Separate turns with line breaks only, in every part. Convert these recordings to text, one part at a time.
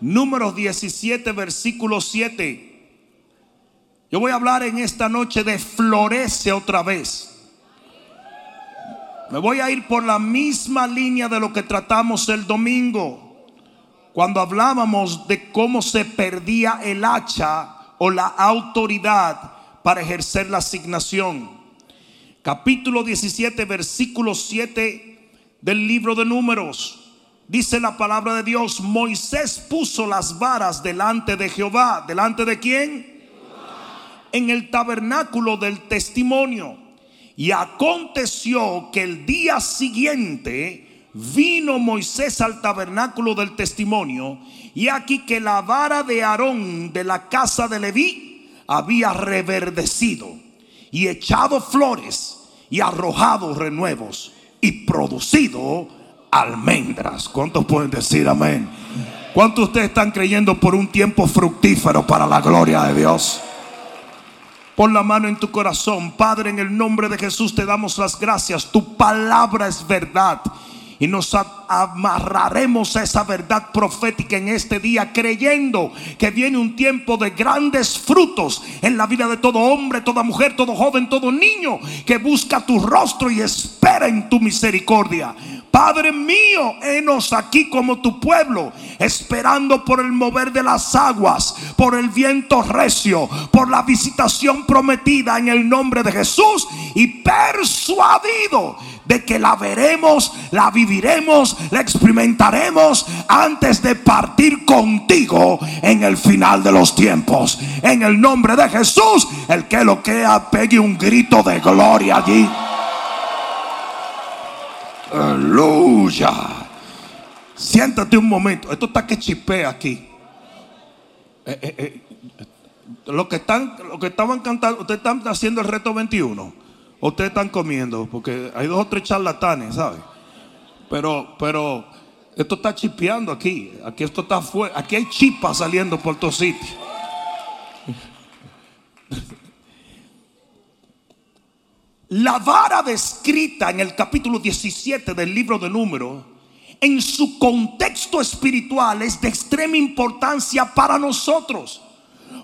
Números 17, versículo 7. Yo voy a hablar en esta noche de florece otra vez. Me voy a ir por la misma línea de lo que tratamos el domingo, cuando hablábamos de cómo se perdía el hacha o la autoridad para ejercer la asignación. Capítulo 17, versículo 7 del libro de números. Dice la palabra de Dios, Moisés puso las varas delante de Jehová. ¿Delante de quién? En el tabernáculo del testimonio. Y aconteció que el día siguiente vino Moisés al tabernáculo del testimonio. Y aquí que la vara de Aarón de la casa de Leví había reverdecido y echado flores y arrojado renuevos y producido almendras. ¿Cuántos pueden decir amén? ¿Cuántos de ustedes están creyendo por un tiempo fructífero para la gloria de Dios? Pon la mano en tu corazón. Padre, en el nombre de Jesús te damos las gracias. Tu palabra es verdad. Y nos amarraremos a esa verdad profética en este día, creyendo que viene un tiempo de grandes frutos en la vida de todo hombre, toda mujer, todo joven, todo niño que busca tu rostro y espera en tu misericordia. Padre mío, enos aquí como tu pueblo, esperando por el mover de las aguas, por el viento recio, por la visitación prometida en el nombre de Jesús y persuadido de que la veremos, la viviremos, la experimentaremos antes de partir contigo en el final de los tiempos. En el nombre de Jesús, el que lo que pegue un grito de gloria allí. Aleluya. Siéntate un momento. Esto está que chipea aquí. Eh, eh, eh, lo que están, lo que estaban cantando, ustedes están haciendo el reto 21. Ustedes están comiendo, porque hay dos o tres charlatanes, ¿sabes? Pero, pero, esto está chipeando aquí. Aquí esto está fuera. Aquí hay chipas saliendo por todos sitios. La vara descrita en el capítulo 17 del libro de Números, en su contexto espiritual, es de extrema importancia para nosotros.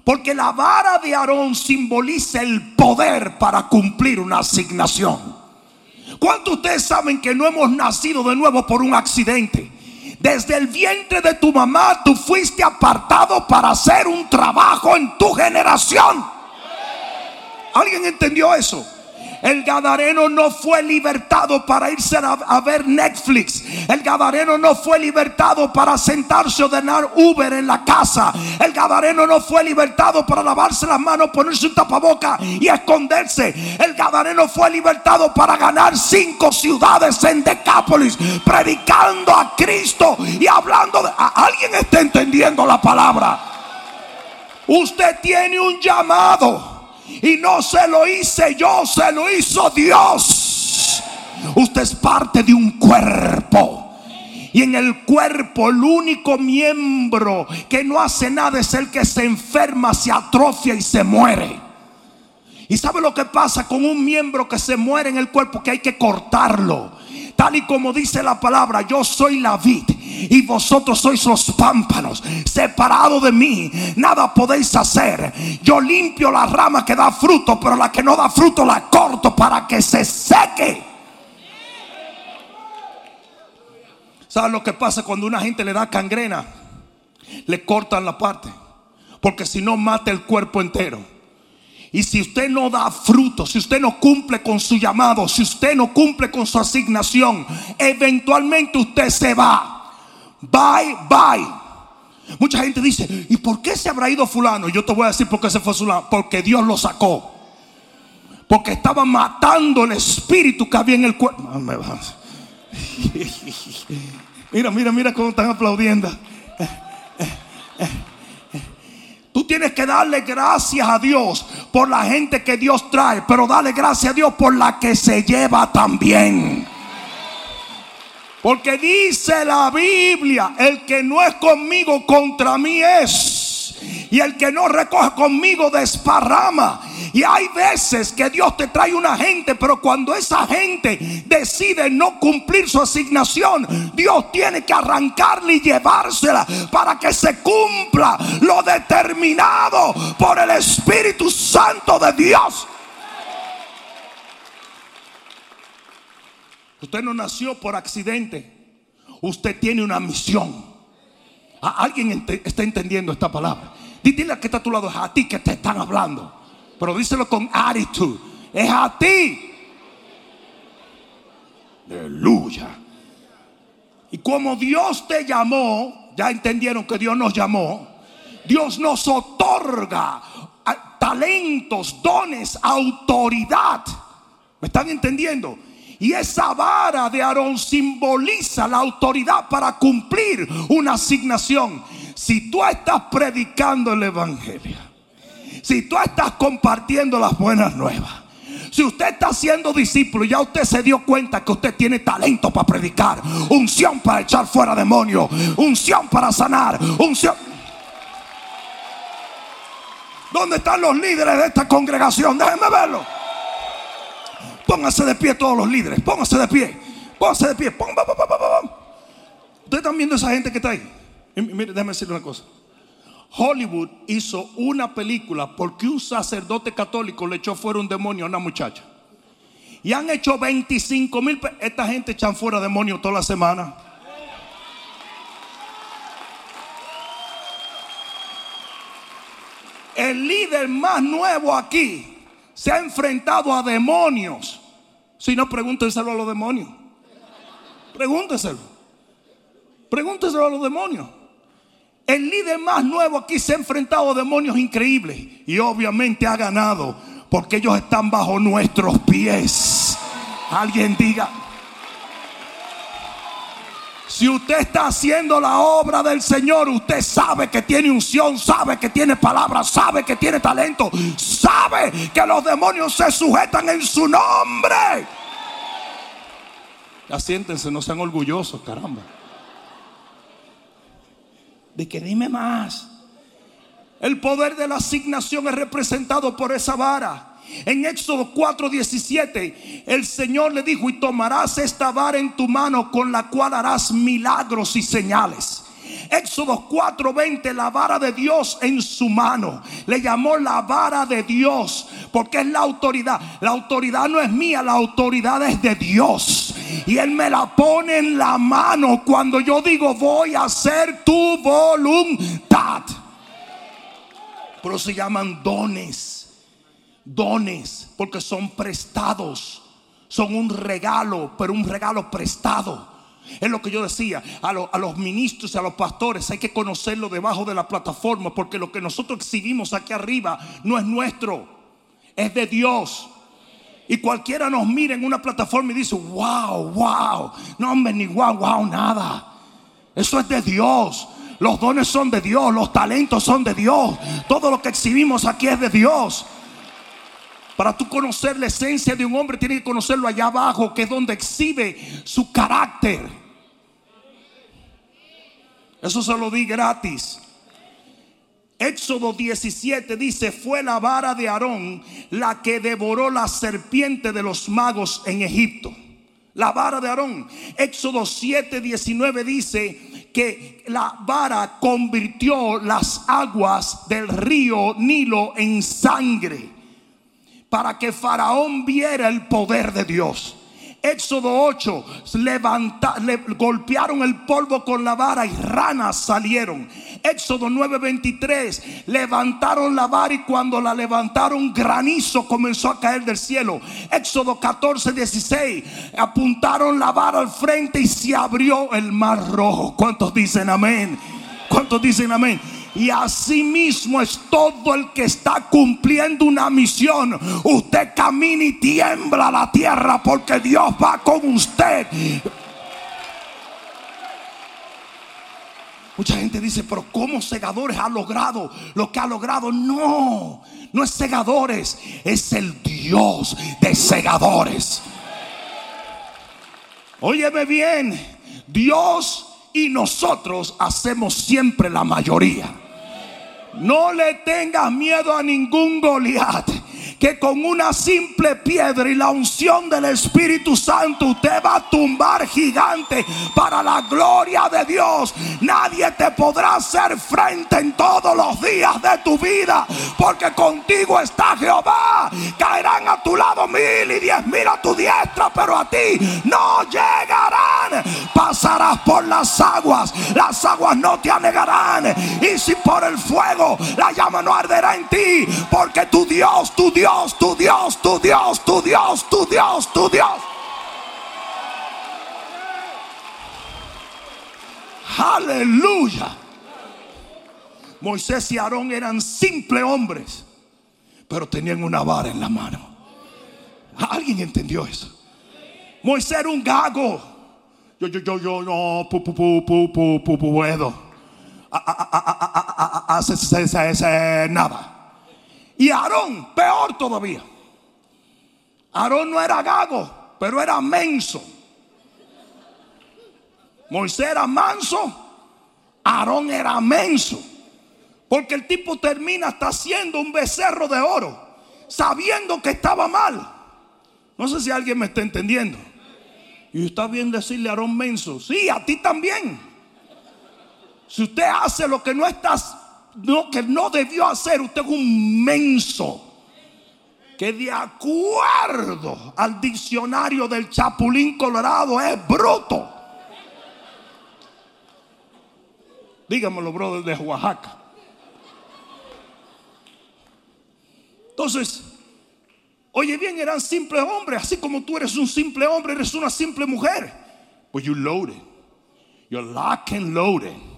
Porque la vara de Aarón simboliza el poder para cumplir una asignación. ¿Cuántos de ustedes saben que no hemos nacido de nuevo por un accidente? Desde el vientre de tu mamá tú fuiste apartado para hacer un trabajo en tu generación. ¿Alguien entendió eso? El Gadareno no fue libertado para irse a, ver Netflix. El Gadareno no fue libertado para sentarse a ordenar Uber en la casa. El Gadareno no fue libertado para lavarse las manos, ponerse un tapaboca y esconderse. El Gadareno fue libertado para ganar cinco ciudades en Decápolis, predicando a Cristo y hablando de. ¿Alguien está entendiendo la palabra? Usted tiene un llamado. Y no se lo hice yo, se lo hizo Dios. Usted es parte de un cuerpo. Y en el cuerpo el único miembro que no hace nada es el que se enferma, se atrofia y se muere. ¿Y sabe lo que pasa con un miembro que se muere en el cuerpo? Que hay que cortarlo. Tal y como dice la palabra, yo soy la vid y vosotros sois los pámpanos. Separado de mí, nada podéis hacer. Yo limpio la rama que da fruto, pero la que no da fruto la corto para que se seque. ¿Sabes lo que pasa cuando una gente le da cangrena? Le cortan la parte. Porque si no mata el cuerpo entero. Y si usted no da fruto, si usted no cumple con su llamado, si usted no cumple con su asignación, eventualmente usted se va. Bye, bye. Mucha gente dice, ¿y por qué se habrá ido fulano? Yo te voy a decir por qué se fue fulano. Porque Dios lo sacó. Porque estaba matando el espíritu que había en el cuerpo. Mira, mira, mira cómo están aplaudiendo. Tú tienes que darle gracias a Dios por la gente que Dios trae, pero dale gracias a Dios por la que se lleva también. Porque dice la Biblia, el que no es conmigo contra mí es. Y el que no recoge conmigo desparrama. Y hay veces que Dios te trae una gente, pero cuando esa gente decide no cumplir su asignación, Dios tiene que arrancarle y llevársela para que se cumpla lo determinado por el Espíritu Santo de Dios. Usted no nació por accidente. Usted tiene una misión. ¿Alguien está entendiendo esta palabra? Dile que está a tu lado, es a ti que te están hablando. Pero díselo con actitud. Es a ti. Aleluya. Y como Dios te llamó, ya entendieron que Dios nos llamó. Dios nos otorga talentos, dones, autoridad. ¿Me están entendiendo? Y esa vara de Aarón simboliza la autoridad para cumplir una asignación. Si tú estás predicando el Evangelio, si tú estás compartiendo las buenas nuevas, si usted está siendo discípulo, ya usted se dio cuenta que usted tiene talento para predicar, unción para echar fuera demonios, unción para sanar, unción. ¿Dónde están los líderes de esta congregación? Déjenme verlo. Pónganse de pie todos los líderes. Pónganse de pie. Pónganse de pie. Ustedes están viendo esa gente que está ahí. Mire, déjame decirle una cosa. Hollywood hizo una película porque un sacerdote católico le echó fuera un demonio a una muchacha. Y han hecho 25 mil. Esta gente echan fuera demonios toda la semana. El líder más nuevo aquí se ha enfrentado a demonios si no, pregúntenselo a los demonios. Pregúntenselo. Pregúntenselo a los demonios. El líder más nuevo aquí se ha enfrentado a demonios increíbles. Y obviamente ha ganado. Porque ellos están bajo nuestros pies. Alguien diga. Si usted está haciendo la obra del Señor, usted sabe que tiene unción, sabe que tiene palabra, sabe que tiene talento, sabe que los demonios se sujetan en su nombre. Asiéntense, no sean orgullosos, caramba. De que dime más. El poder de la asignación es representado por esa vara. En Éxodo 4:17, el Señor le dijo, y tomarás esta vara en tu mano con la cual harás milagros y señales. Éxodo 4:20, la vara de Dios en su mano. Le llamó la vara de Dios porque es la autoridad. La autoridad no es mía, la autoridad es de Dios. Y Él me la pone en la mano cuando yo digo voy a hacer tu voluntad. Pero se llaman dones. Dones porque son prestados. Son un regalo, pero un regalo prestado. Es lo que yo decía a, los ministros y a los pastores. Hay que conocerlo debajo de la plataforma porque lo que nosotros exhibimos aquí arriba no es nuestro, es de Dios. Y cualquiera nos mira en una plataforma y dice, wow, wow. No, hombre, ni wow, wow, nada. Eso es de Dios. Los dones son de Dios, los talentos son de Dios. Todo lo que exhibimos aquí es de Dios. Para tú conocer la esencia de un hombre, tienes que conocerlo allá abajo, que es donde exhibe su carácter. Eso se lo di gratis. Éxodo 17 dice, fue la vara de Aarón la que devoró la serpiente de los magos en Egipto. La vara de Aarón. Éxodo 7, 19 dice que la vara convirtió las aguas del río Nilo en sangre para que Faraón viera el poder de Dios. Éxodo 8, levanta, le golpearon el polvo con la vara y ranas salieron. Éxodo 9:23, levantaron la vara y cuando la levantaron granizo comenzó a caer del cielo. Éxodo 14:16, apuntaron la vara al frente y se abrió el mar rojo. ¿Cuántos dicen amén? ¿Cuántos dicen amén? Y así mismo es todo el que está cumpliendo una misión. Usted camina y tiembla la tierra porque Dios va con usted. Mucha gente dice, pero ¿cómo segadores ha logrado lo que ha logrado? No, no es segadores, es el Dios de segadores. Óyeme bien, Dios y nosotros hacemos siempre la mayoría. No le tengas miedo a ningún Goliat que con una simple piedra y la unción del Espíritu Santo usted va a tumbar gigante para la gloria de Dios. Nadie te podrá hacer frente en todos los días de tu vida, porque contigo está Jehová. Caerán a tu lado mil y diez mil a tu diestra, pero a ti no llegarán. Pasarás por las aguas, las aguas no te anegarán. Y si por el fuego la llama no arderá en ti, porque tu Dios, tu Dios tu Dios, tu Dios, tu Dios, tu Dios, tu Dios. Aleluya. Moisés y Aarón eran simples hombres, pero tenían una vara en la mano. ¿Alguien entendió eso? Moisés era un gago. Yo, yo, yo, yo, no, pu, pu, pu, pu, pu, pu, puedo. Hace nada. Y Aarón, peor todavía. Aarón no era gago, pero era menso. Moisés era manso, Aarón era menso. Porque el tipo termina hasta haciendo un becerro de oro, sabiendo que estaba mal. No sé si alguien me está entendiendo. Y está bien decirle a Aarón menso, sí, a ti también. Si usted hace lo que no estás no, que no debió hacer. Usted es un menso. Que de acuerdo al diccionario del Chapulín Colorado es bruto. Dígamelo, brother de Oaxaca. Entonces, oye bien, eran simples hombres, así como tú eres un simple hombre, eres una simple mujer. Pues you loaded. You're lock and loaded.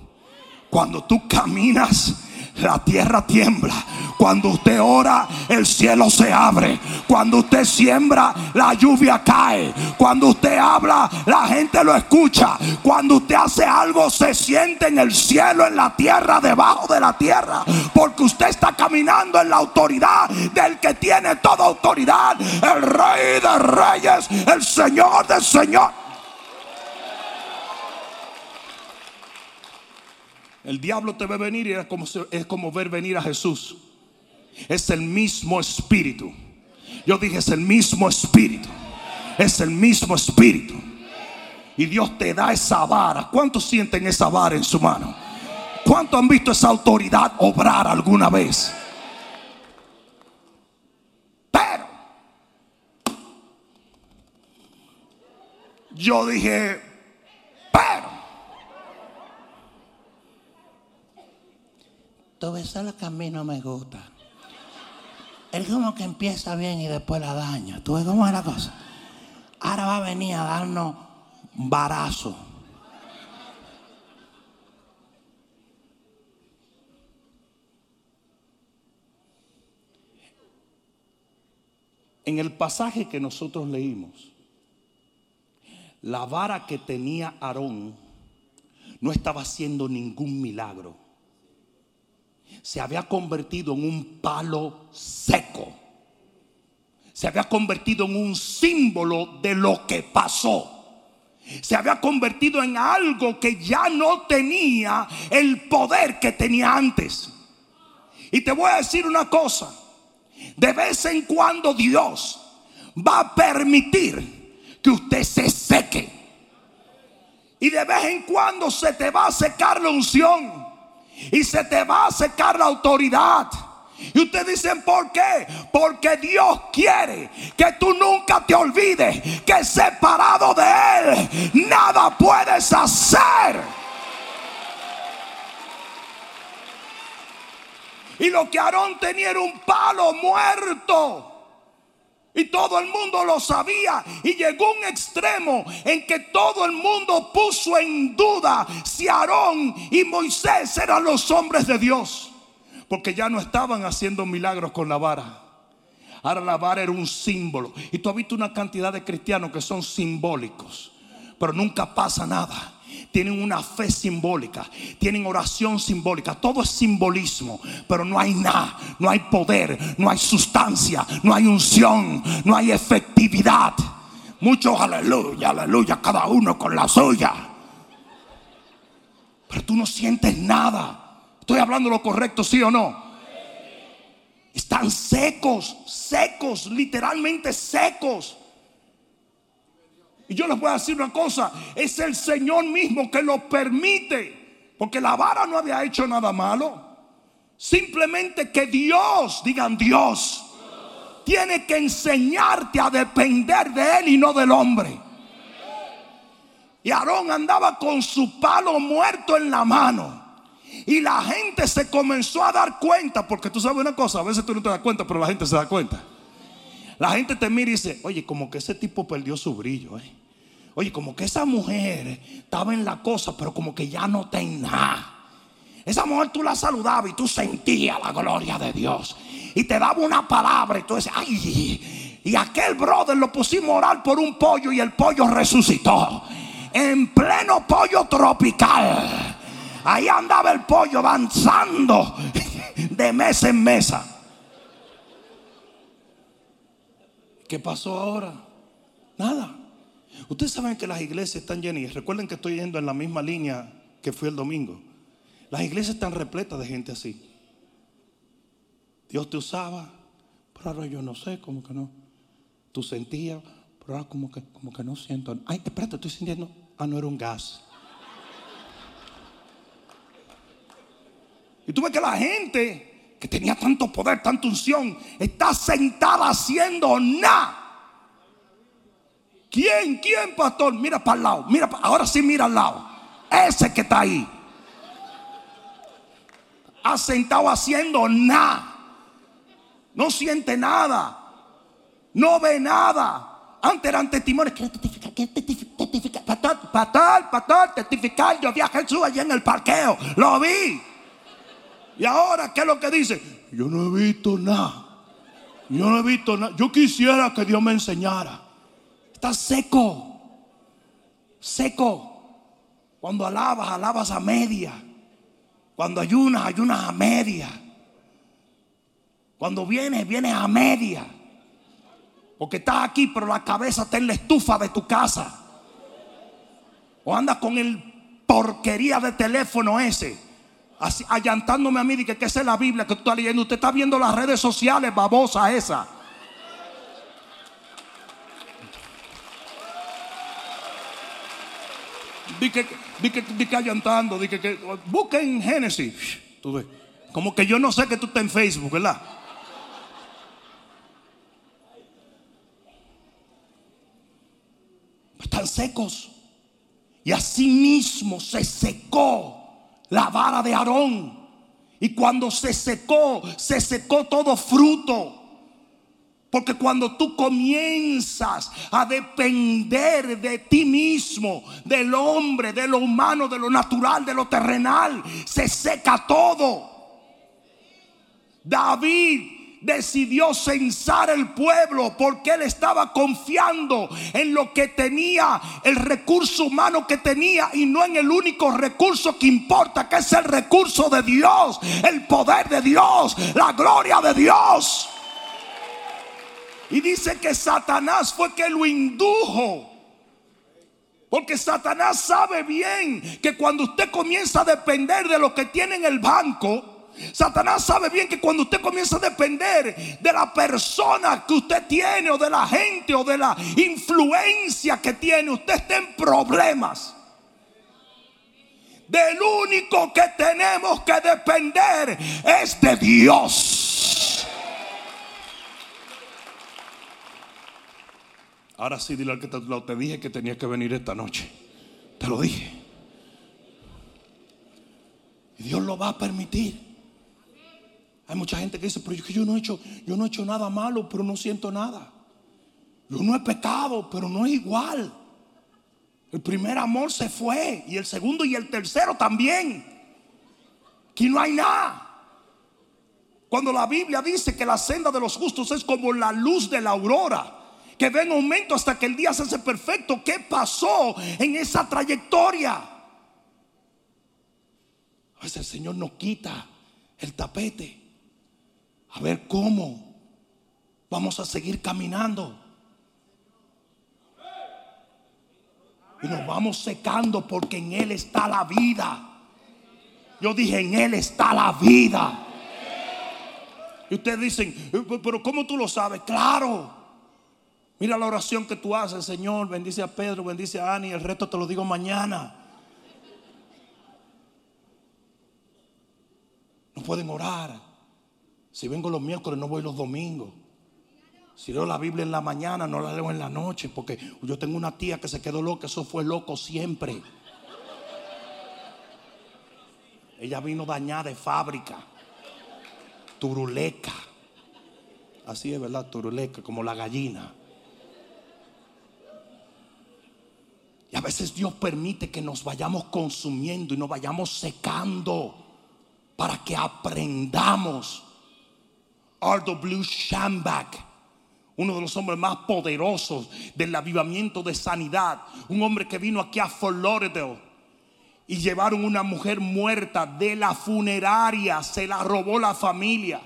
Cuando tú caminas la tierra tiembla. Cuando usted ora, el cielo se abre. Cuando usted siembra, la lluvia cae. Cuando usted habla, la gente lo escucha. Cuando usted hace algo, se siente en el cielo, en la tierra, debajo de la tierra. Porque usted está caminando en la autoridad del que tiene toda autoridad. El rey de reyes, el señor del señor. El diablo te ve venir y es como, ver venir a Jesús. Es el mismo espíritu. Yo dije, es el mismo espíritu. Es el mismo espíritu. Y Dios te da esa vara. ¿Cuántos sienten esa vara en su mano? ¿Cuántos han visto esa autoridad obrar alguna vez? Pero yo dije, pero
Todo eso es lo que a mí no me gusta. Él como que empieza bien y después la daña. ¿Tú ves cómo es la cosa? Ahora va a venir a darnos barazo.
En el pasaje que nosotros leímos, la vara que tenía Aarón no estaba haciendo ningún milagro se había convertido en un palo seco. Se había convertido en un símbolo de lo que pasó. Se había convertido en algo que ya no tenía el poder que tenía antes. Y te voy a decir una cosa. De vez en cuando Dios va a permitir que usted se seque. Y de vez en cuando se te va a secar la unción y se te va a secar la autoridad. Y ustedes dicen, ¿por qué? Porque Dios quiere que tú nunca te olvides que separado de Él nada puedes hacer. Y lo que Aarón tenía era un palo muerto. Y todo el mundo lo sabía. Y llegó un extremo en que todo el mundo puso en duda si Aarón y Moisés eran los hombres de Dios. Porque ya no estaban haciendo milagros con la vara. Ahora la vara era un símbolo. Y tú has visto una cantidad de cristianos que son simbólicos. Pero nunca pasa nada tienen una fe simbólica, tienen oración simbólica, todo es simbolismo, pero no hay nada, no hay poder, no hay sustancia, no hay unción, no hay efectividad. Muchos aleluya, aleluya, cada uno con la suya. Pero tú no sientes nada. Estoy hablando lo correcto, sí o no. Están secos, secos, literalmente secos. Y yo les voy a decir una cosa, es el Señor mismo que lo permite, porque la vara no había hecho nada malo. Simplemente que Dios, digan Dios, tiene que enseñarte a depender de Él y no del hombre. Y Aarón andaba con su palo muerto en la mano. Y la gente se comenzó a dar cuenta, porque tú sabes una cosa, a veces tú no te das cuenta, pero la gente se da cuenta. La gente te mira y dice, oye, como que ese tipo perdió su brillo. ¿eh? Oye, como que esa mujer estaba en la cosa, pero como que ya no tenía nada. Esa mujer tú la saludabas y tú sentías la gloria de Dios. Y te daba una palabra y tú decías, ay, y aquel brother lo pusimos a orar por un pollo y el pollo resucitó. En pleno pollo tropical. Ahí andaba el pollo danzando de mesa en mesa. ¿Qué pasó ahora? Nada. Ustedes saben que las iglesias están llenas. Recuerden que estoy yendo en la misma línea que fui el domingo. Las iglesias están repletas de gente así. Dios te usaba, pero ahora yo no sé, como que no. Tú sentías, pero ahora como que, como que no siento. Ay, espérate, estoy sintiendo. Ah, no era un gas. Y tú ves que la gente que tenía tanto poder, tanta unción, está sentada haciendo nada. ¿Quién? ¿Quién, pastor? Mira para el lado. Mira, ahora sí mira al lado. Ese que está ahí. Ha sentado haciendo nada. No siente nada. No ve nada. Antes eran testimonios. ¿Qué testificar? ¿Qué testificar? Pastor, pastor, pastor, testificar. Yo vi a Jesús allá en el parqueo. Lo vi. Y ahora, ¿qué es lo que dice? Yo no he visto nada. Yo no he visto nada. Yo quisiera que Dios me enseñara. Está seco. Seco. Cuando alabas, alabas a media. Cuando ayunas, ayunas a media. Cuando vienes, vienes a media. Porque estás aquí, pero la cabeza está en la estufa de tu casa. O andas con el porquería de teléfono ese allantándome a mí de que, esa es la Biblia que tú estás leyendo. Usted está viendo las redes sociales, babosa esa. Di que, allantando, di que, que busquen Génesis. Como que yo no sé que tú estás en Facebook, ¿verdad? Están secos. Y así mismo se secó la vara de Aarón. Y cuando se secó, se secó todo fruto. Porque cuando tú comienzas a depender de ti mismo, del hombre, de lo humano, de lo natural, de lo terrenal, se seca todo. David decidió censar el pueblo porque él estaba confiando en lo que tenía, el recurso humano que tenía y no en el único recurso que importa, que es el recurso de Dios, el poder de Dios, la gloria de Dios. Y dice que Satanás fue que lo indujo. Porque Satanás sabe bien que cuando usted comienza a depender de lo que tiene en el banco, Satanás sabe bien que cuando usted comienza a depender de la persona que usted tiene o de la gente o de la influencia que tiene, usted está en problemas. Del único que tenemos que depender es de Dios. Ahora sí, dile al que te, te dije que tenía que venir esta noche. Te lo dije. Y Dios lo va a permitir. Hay mucha gente que dice, pero yo, yo, no he hecho, yo no he hecho nada malo, pero no siento nada. Yo no he pecado, pero no es igual. El primer amor se fue y el segundo y el tercero también. Aquí no hay nada. Cuando la Biblia dice que la senda de los justos es como la luz de la aurora, que ve en aumento hasta que el día se hace perfecto, ¿qué pasó en esa trayectoria? A veces el Señor nos quita el tapete a ver cómo vamos a seguir caminando. Y nos vamos secando porque en Él está la vida. Yo dije, en Él está la vida. Y ustedes dicen, "Eh, pero ¿cómo tú lo sabes? Claro. Mira la oración que tú haces, Señor. Bendice a Pedro, bendice a Ani. El resto te lo digo mañana. No pueden orar. Si vengo los miércoles, no voy los domingos. Si leo la Biblia en la mañana, no la leo en la noche. Porque yo tengo una tía que se quedó loca. Eso fue loco siempre. Ella vino dañada de fábrica. Turuleca. Así es, ¿verdad? Turuleca, como la gallina. Y a veces Dios permite que nos vayamos consumiendo y nos vayamos secando para que aprendamos. R.W. Shambach, uno de los hombres más poderosos del avivamiento de sanidad, un hombre que vino aquí a Fort y llevaron una mujer muerta de la funeraria, se la robó la familia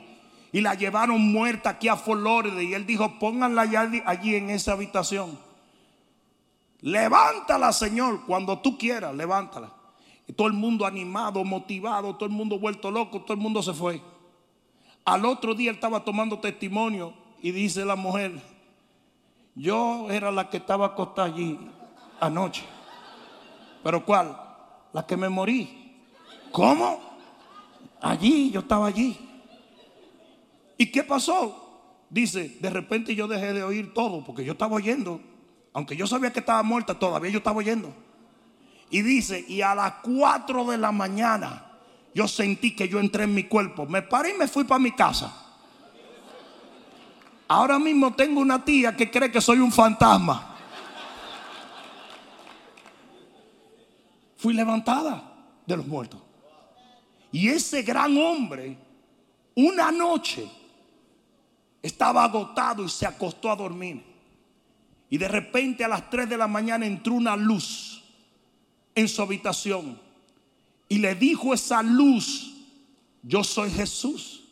y la llevaron muerta aquí a Fort y él dijo, pónganla allá- allí en esa habitación. Levántala, Señor, cuando tú quieras, levántala. Todo el mundo animado, motivado, todo el mundo vuelto loco, todo el mundo se fue. Al otro día él estaba tomando testimonio y dice la mujer, yo era la que estaba acostada allí anoche. ¿Pero cuál? La que me morí. ¿Cómo? Allí, yo estaba allí. ¿Y qué pasó? Dice, de repente yo dejé de oír todo porque yo estaba oyendo. Aunque yo sabía que estaba muerta, todavía yo estaba oyendo. Y dice, y a las 4 de la mañana yo sentí que yo entré en mi cuerpo. Me paré y me fui para mi casa. Ahora mismo tengo una tía que cree que soy un fantasma. Fui levantada de los muertos. Y ese gran hombre, una noche, estaba agotado y se acostó a dormir. Y de repente a las 3 de la mañana entró una luz en su habitación. Y le dijo esa luz, yo soy Jesús.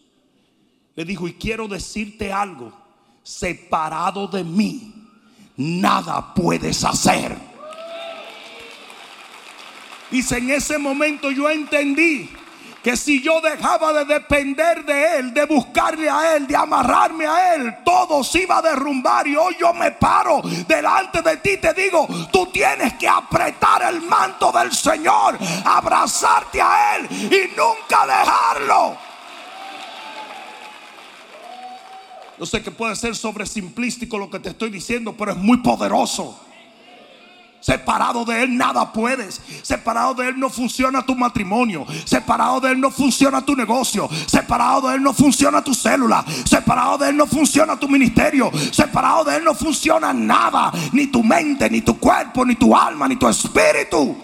Le dijo, y quiero decirte algo, separado de mí, nada puedes hacer. Dice, en ese momento yo entendí que si yo dejaba de depender de Él, de buscarle a Él, de amarrarme a Él, todo se iba a derrumbar. Y hoy yo me paro delante de ti te digo, tú tienes que apretar el manto del Señor, abrazarte a Él y nunca dejarlo. Yo sé que puede ser sobresimplístico lo que te estoy diciendo, pero es muy poderoso. Separado de Él nada puedes. Separado de Él no funciona tu matrimonio. Separado de Él no funciona tu negocio. Separado de Él no funciona tu célula. Separado de Él no funciona tu ministerio. Separado de Él no funciona nada. Ni tu mente, ni tu cuerpo, ni tu alma, ni tu espíritu.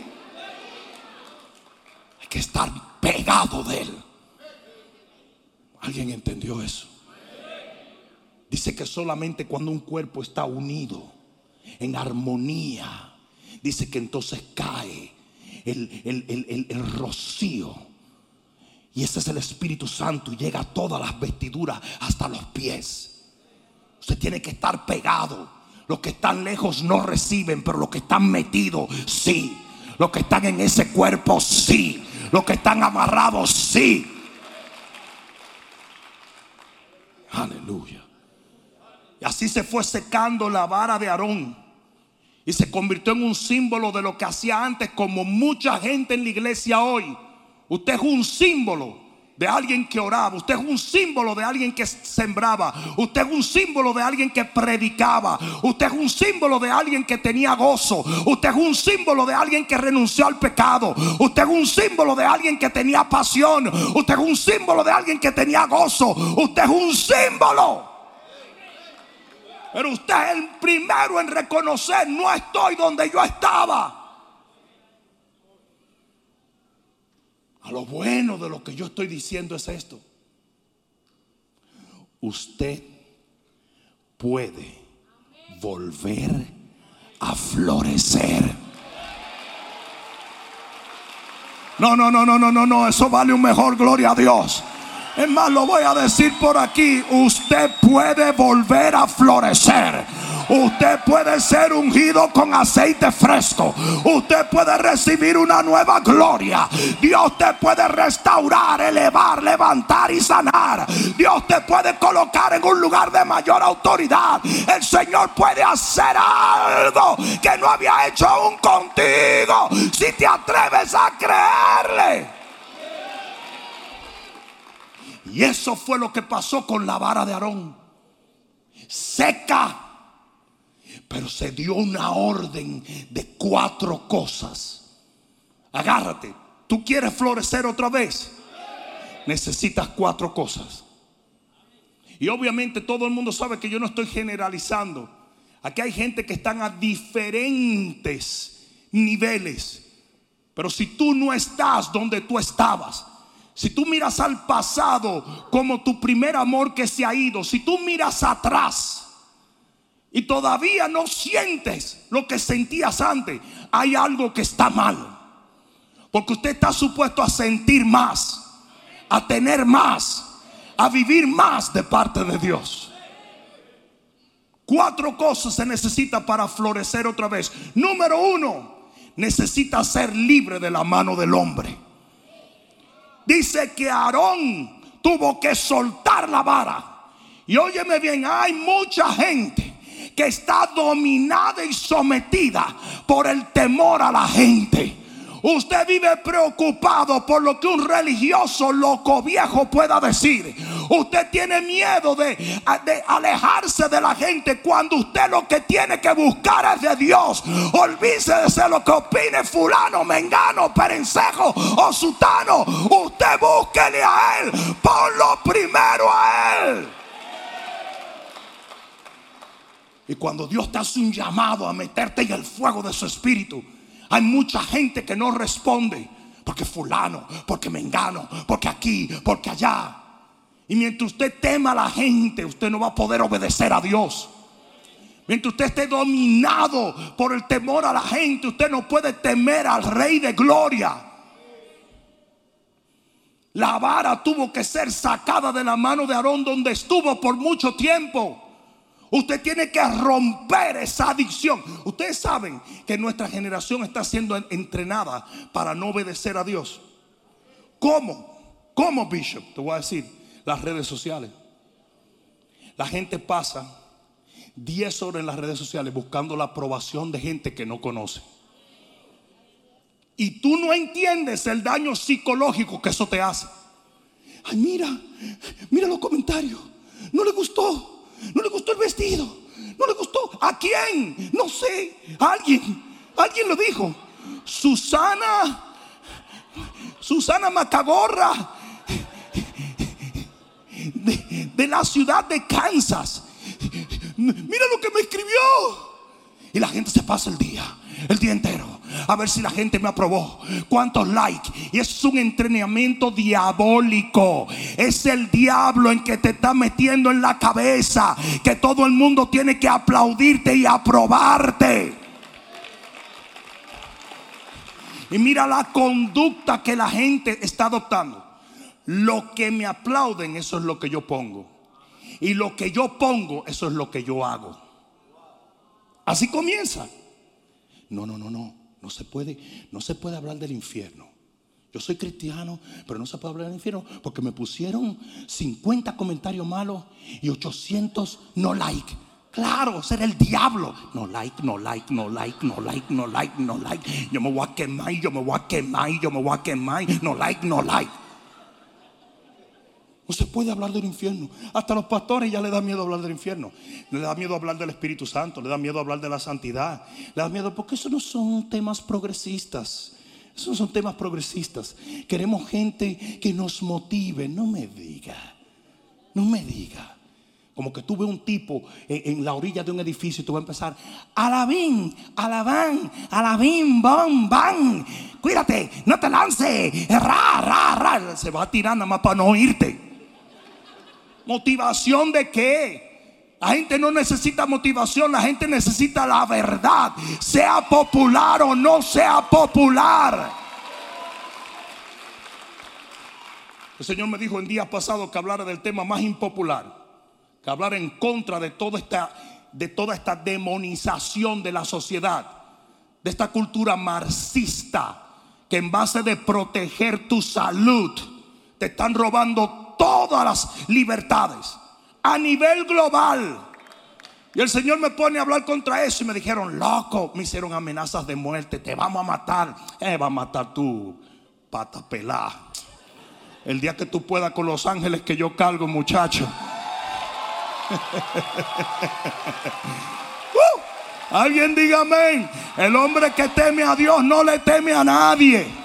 Hay que estar pegado de Él. ¿Alguien entendió eso? Dice que solamente cuando un cuerpo está unido en armonía, dice que entonces cae el, el- el- el- rocío. Y ese es el Espíritu Santo y llega a todas las vestiduras hasta los pies. Usted tiene que estar pegado. Los que están lejos no reciben, pero los que están metidos, sí. Los que están en ese cuerpo, sí. Los que están amarrados, sí. Aleluya. Y así se fue secando la vara de Aarón. Y se convirtió en un símbolo de lo que hacía antes, como mucha gente en la iglesia hoy. Usted es un símbolo de alguien que oraba. Usted es un símbolo de alguien que sembraba. Usted es un símbolo de alguien que predicaba. Usted es un símbolo de alguien que tenía gozo. Usted es un símbolo de alguien que renunció al pecado. Usted es un símbolo de alguien que tenía pasión. Usted es un símbolo de alguien que tenía gozo. Usted es un símbolo. Pero usted es el primero en reconocer, no estoy donde yo estaba. A lo bueno de lo que yo estoy diciendo es esto. Usted puede volver a florecer. No, no, no, no, no, no, no, eso vale un mejor gloria a Dios. Es lo voy a decir por aquí. Usted puede volver a florecer. Usted puede ser ungido con aceite fresco. Usted puede recibir una nueva gloria. Dios te puede restaurar, elevar, levantar y sanar. Dios te puede colocar en un lugar de mayor autoridad. El Señor puede hacer algo que no había hecho aún contigo. Si te atreves a creerle. Y eso fue lo que pasó con la vara de Aarón. Seca. Pero se dio una orden de cuatro cosas. Agárrate. ¿Tú quieres florecer otra vez? Necesitas cuatro cosas. Y obviamente todo el mundo sabe que yo no estoy generalizando. Aquí hay gente que están a diferentes niveles. Pero si tú no estás donde tú estabas, si tú miras al pasado como tu primer amor que se ha ido, si tú miras atrás y todavía no sientes lo que sentías antes, hay algo que está mal. Porque usted está supuesto a sentir más, a tener más, a vivir más de parte de Dios. Cuatro cosas se necesita para florecer otra vez. Número uno, necesita ser libre de la mano del hombre. Dice que Aarón tuvo que soltar la vara. Y óyeme bien, hay mucha gente que está dominada y sometida por el temor a la gente. Usted vive preocupado por lo que un religioso loco viejo pueda decir. Usted tiene miedo de, alejarse de la gente cuando usted lo que tiene que buscar es de Dios. Olvídese de lo que opine fulano, mengano, perencejo o sutano. Usted búsquele a Él. Ponlo primero a Él. Y cuando Dios te hace un llamado a meterte en el fuego de su espíritu, hay mucha gente que no responde. Porque fulano, porque me engano, porque aquí, porque allá. Y mientras usted tema a la gente, usted no va a poder obedecer a Dios. Mientras usted esté dominado por el temor a la gente, usted no puede temer al Rey de Gloria. La vara tuvo que ser sacada de la mano de Aarón donde estuvo por mucho tiempo. Usted tiene que romper esa adicción. Ustedes saben que nuestra generación está siendo entrenada para no obedecer a Dios. ¿Cómo? ¿Cómo, Bishop? Te voy a decir, las redes sociales. La gente pasa 10 horas en las redes sociales buscando la aprobación de gente que no conoce. Y tú no entiendes el daño psicológico que eso te hace. Ay, mira, mira los comentarios. No le gustó. No le gustó el vestido. No le gustó. ¿A quién? No sé. alguien. Alguien lo dijo. Susana. Susana Macagorra. De, de la ciudad de Kansas. Mira lo que me escribió. Y la gente se pasa el día. El día entero a ver si la gente me aprobó. ¿Cuántos likes? Y es un entrenamiento diabólico. Es el diablo en que te está metiendo en la cabeza que todo el mundo tiene que aplaudirte y aprobarte. Y mira la conducta que la gente está adoptando. Lo que me aplauden, eso es lo que yo pongo. Y lo que yo pongo, eso es lo que yo hago. Así comienza. No, no, no, no. No se puede, no se puede hablar del infierno. Yo soy cristiano, pero no se puede hablar del infierno porque me pusieron 50 comentarios malos y 800 no like. Claro, ser el diablo. No like, no like, no like, no like, no like, no like. Yo me voy a quemar, yo me voy a quemar, yo me voy a quemar. No like, no like. No se puede hablar del infierno. Hasta los pastores ya le da miedo hablar del infierno. Le da miedo hablar del Espíritu Santo. Le da miedo hablar de la santidad. Le da miedo porque eso no son temas progresistas. Esos son temas progresistas. Queremos gente que nos motive. No me diga. No me diga. Como que tú ves un tipo en, la orilla de un edificio y tú vas a empezar, alabín, alabán, alabín, bam, bam. Cuídate, no te lance. Se va a tirar nada más para no oírte. ¿Motivación de qué? La gente no necesita motivación, la gente necesita la verdad, sea popular o no sea popular. El Señor me dijo en días pasados que hablara del tema más impopular, que hablara en contra de toda esta de toda esta demonización de la sociedad, de esta cultura marxista, que en base de proteger tu salud, te están robando todas las libertades a nivel global. Y el Señor me pone a hablar contra eso y me dijeron, loco, me hicieron amenazas de muerte, te vamos a matar. Eh, va a matar tu pata pelada. El día que tú puedas con los ángeles que yo cargo, muchacho. Uh, alguien diga amén. El hombre que teme a Dios no le teme a nadie.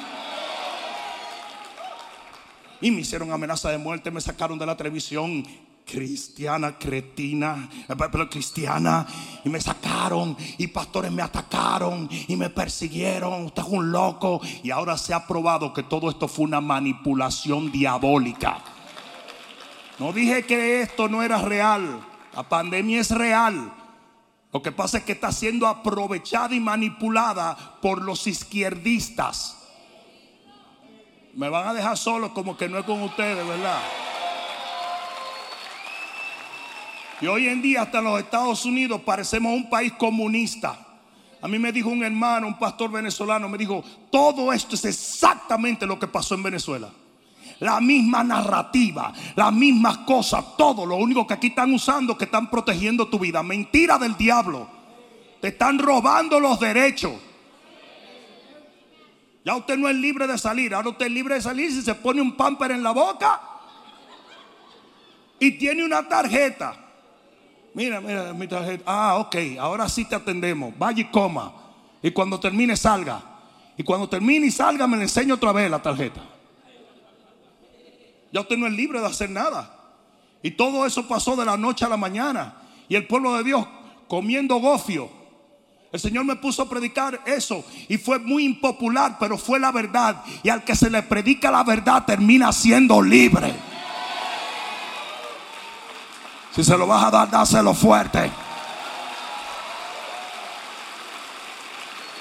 Y me hicieron amenaza de muerte, me sacaron de la televisión cristiana, cretina, eh, pero cristiana, y me sacaron, y pastores me atacaron, y me persiguieron, usted es un loco, y ahora se ha probado que todo esto fue una manipulación diabólica. No dije que esto no era real, la pandemia es real. Lo que pasa es que está siendo aprovechada y manipulada por los izquierdistas. Me van a dejar solo como que no es con ustedes, ¿verdad? Y hoy en día hasta los Estados Unidos parecemos un país comunista. A mí me dijo un hermano, un pastor venezolano, me dijo, todo esto es exactamente lo que pasó en Venezuela. La misma narrativa, las mismas cosas, todo. Lo único que aquí están usando es que están protegiendo tu vida. Mentira del diablo. Te están robando los derechos. Ya usted no es libre de salir. Ahora usted es libre de salir si se pone un pamper en la boca y tiene una tarjeta. Mira, mira mi tarjeta. Ah, ok, ahora sí te atendemos. Vaya y coma. Y cuando termine, salga. Y cuando termine y salga, me le enseño otra vez la tarjeta. Ya usted no es libre de hacer nada. Y todo eso pasó de la noche a la mañana. Y el pueblo de Dios comiendo gofio. El Señor me puso a predicar eso y fue muy impopular, pero fue la verdad. Y al que se le predica la verdad termina siendo libre. Si se lo vas a dar, dáselo fuerte.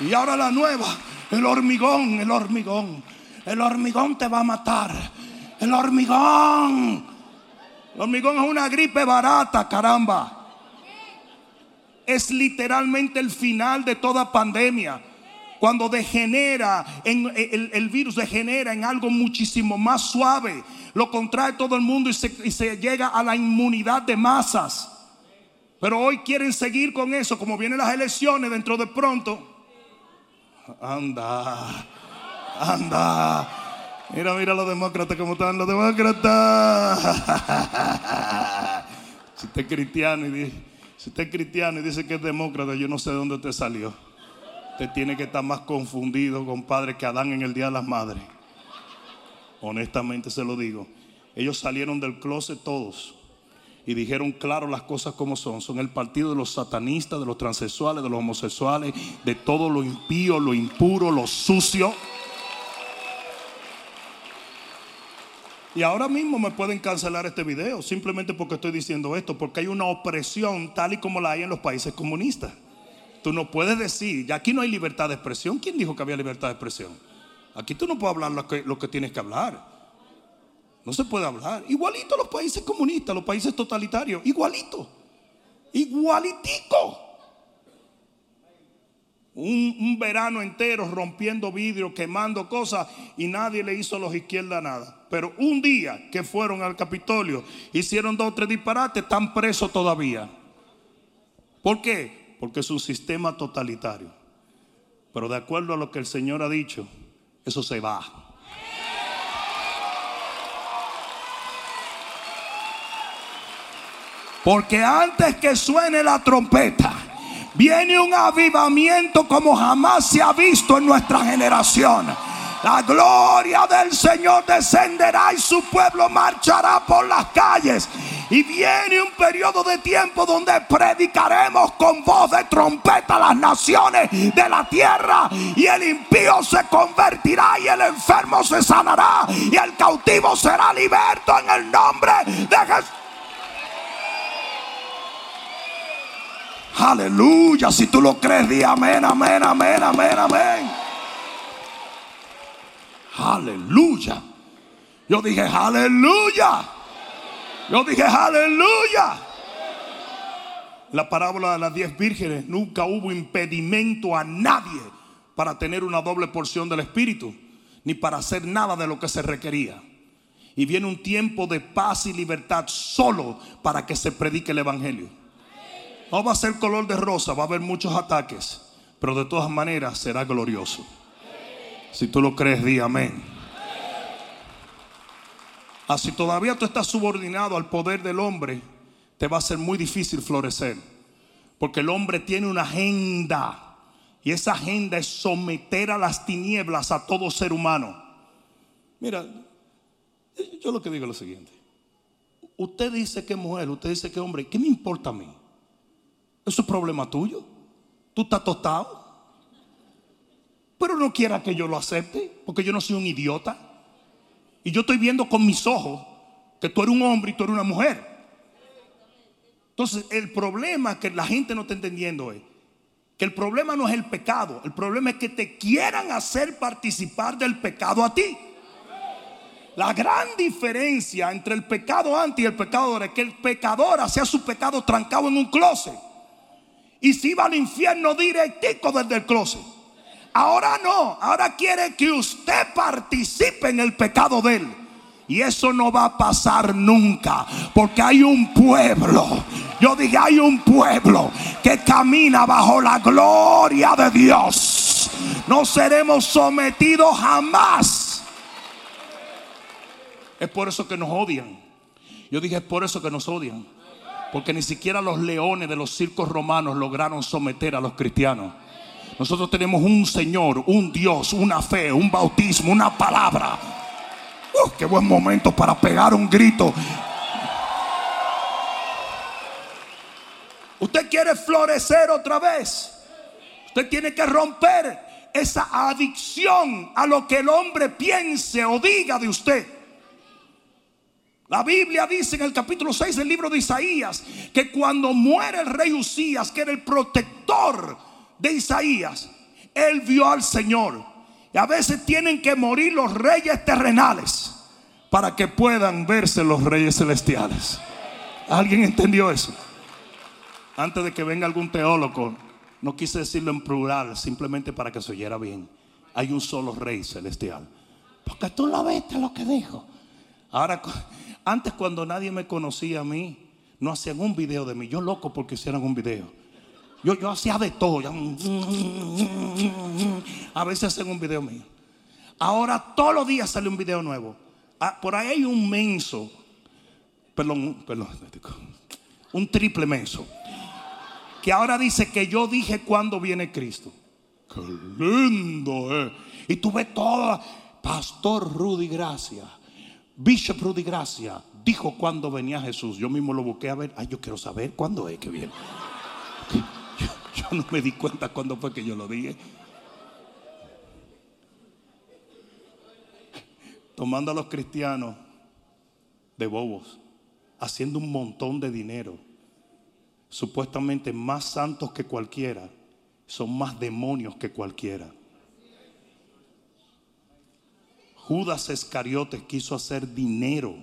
Y ahora la nueva, el hormigón, el hormigón. El hormigón te va a matar. El hormigón. El hormigón es una gripe barata, caramba. Es literalmente el final de toda pandemia. Cuando degenera, en, el, virus degenera en algo muchísimo más suave lo contrae todo el mundo y se, llega a la inmunidad de masas. Pero hoy quieren seguir con eso, como vienen las elecciones dentro de pronto. Anda, anda. Mira, mira los demócratas, como están los demócratas. si usted es cristiano y dice, si usted es cristiano y dice que es demócrata, yo no sé de dónde te salió. Usted tiene que estar más confundido, compadre, que Adán en el Día de las Madres. Honestamente se lo digo. Ellos salieron del closet todos y dijeron claro las cosas como son. Son el partido de los satanistas, de los transexuales, de los homosexuales, de todo lo impío, lo impuro, lo sucio. Y ahora mismo me pueden cancelar este video simplemente porque estoy diciendo esto, porque hay una opresión tal y como la hay en los países comunistas. Tú no puedes decir, ya aquí no hay libertad de expresión. ¿Quién dijo que había libertad de expresión? Aquí tú no puedes hablar lo que, tienes que hablar. No se puede hablar. Igualito los países comunistas, los países totalitarios. Igualito. Igualitico. Un, verano entero rompiendo vidrio, quemando cosas y nadie le hizo a los izquierdas nada. Pero un día que fueron al Capitolio, hicieron dos o tres disparates, están presos todavía. ¿Por qué? Porque es un sistema totalitario. Pero de acuerdo a lo que el Señor ha dicho, eso se va. Porque antes que suene la trompeta, viene un avivamiento como jamás se ha visto en nuestra generación. La gloria del Señor descenderá y su pueblo marchará por las calles. Y viene un periodo de tiempo donde predicaremos con voz de trompeta a las naciones de la tierra. Y el impío se convertirá y el enfermo se sanará. Y el cautivo será liberto en el nombre de Jesús. Aleluya. Si tú lo crees, di amén, amén, amén, amén, amén. Aleluya. Yo dije, aleluya. Yo dije, aleluya. La parábola de las diez vírgenes, nunca hubo impedimento a nadie para tener una doble porción del Espíritu, ni para hacer nada de lo que se requería. Y viene un tiempo de paz y libertad solo para que se predique el Evangelio. No va a ser color de rosa, va a haber muchos ataques, pero de todas maneras será glorioso. Si tú lo crees, di amén. Así todavía tú estás subordinado al poder del hombre, te va a ser muy difícil florecer. Porque el hombre tiene una agenda. Y esa agenda es someter a las tinieblas a todo ser humano. Mira, yo lo que digo es lo siguiente. Usted dice que mujer, usted dice que hombre. ¿Qué me importa a mí? Eso es problema tuyo. Tú estás tostado. Pero no quiera que yo lo acepte, porque yo no soy un idiota. Y yo estoy viendo con mis ojos que tú eres un hombre y tú eres una mujer. Entonces, el problema que la gente no está entendiendo es que el problema no es el pecado, el problema es que te quieran hacer participar del pecado a ti. La gran diferencia entre el pecado antes y el pecador es que el pecador hacía su pecado trancado en un closet y se iba al infierno directico desde el closet. Ahora no, ahora quiere que usted participe en el pecado de él. Y eso no va a pasar nunca, porque hay un pueblo. Yo dije, hay un pueblo que camina bajo la gloria de Dios. No seremos sometidos jamás. Es por eso que nos odian. Yo dije, es por eso que nos odian. Porque ni siquiera los leones de los circos romanos lograron someter a los cristianos. Nosotros tenemos un Señor, un Dios, una fe, un bautismo, una palabra Uh, qué buen momento para pegar un grito. Usted quiere florecer otra vez. Usted tiene que romper esa adicción a lo que el hombre piense o diga de usted. La Biblia dice en el capítulo 6 del libro de Isaías que cuando muere el rey Usías, que era el protector de Isaías, él vio al Señor. Y a veces tienen que morir los reyes terrenales para que puedan verse los reyes celestiales. ¿Alguien entendió eso? Antes de que venga algún teólogo, no quise decirlo en plural, simplemente para que se oyera bien. Hay un solo rey celestial. Porque tú lo viste lo que dijo. Ahora, antes cuando nadie me conocía a mí, no hacían un video de mí. Yo loco porque hicieran un video. Yo, yo hacía de todo. A veces hacen un video mío. Ahora todos los días sale un video nuevo. Ah, por ahí hay un menso, perdón, perdón, un triple menso, que ahora dice que yo dije cuando viene Cristo. Qué lindo, eh. Y tú ves todo, Pastor Rudy Gracia, Bishop Rudy Gracia, dijo cuando venía Jesús. Yo mismo lo busqué a ver. Ay, yo quiero saber cuándo es que viene. Yo, yo no me di cuenta cuándo fue que yo lo dije. tomando a los cristianos de bobos, haciendo un montón de dinero, supuestamente más santos que cualquiera, son más demonios que cualquiera. Judas Escariotes quiso hacer dinero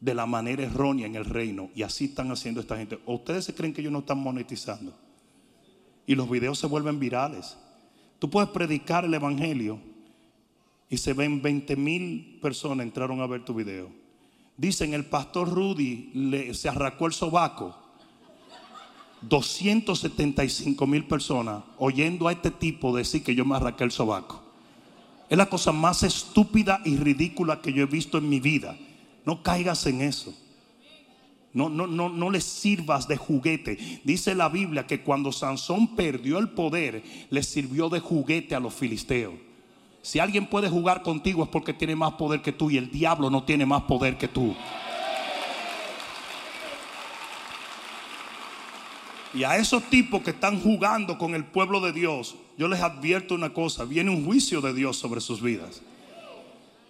de la manera errónea en el reino y así están haciendo esta gente. ¿O ustedes se creen que ellos no están monetizando? Y los videos se vuelven virales. Tú puedes predicar el evangelio y se ven 20 mil personas entraron a ver tu video. Dicen, el pastor Rudy se arracó el sobaco. 275 mil personas oyendo a este tipo decir que yo me arraqué el sobaco. Es la cosa más estúpida y ridícula que yo he visto en mi vida. No caigas en eso. No, no, no, no le sirvas de juguete. Dice la Biblia que cuando Sansón perdió el poder, le sirvió de juguete a los filisteos. Si alguien puede jugar contigo es porque tiene más poder que tú y el diablo no tiene más poder que tú. Y a esos tipos que están jugando con el pueblo de Dios, yo les advierto una cosa, viene un juicio de Dios sobre sus vidas.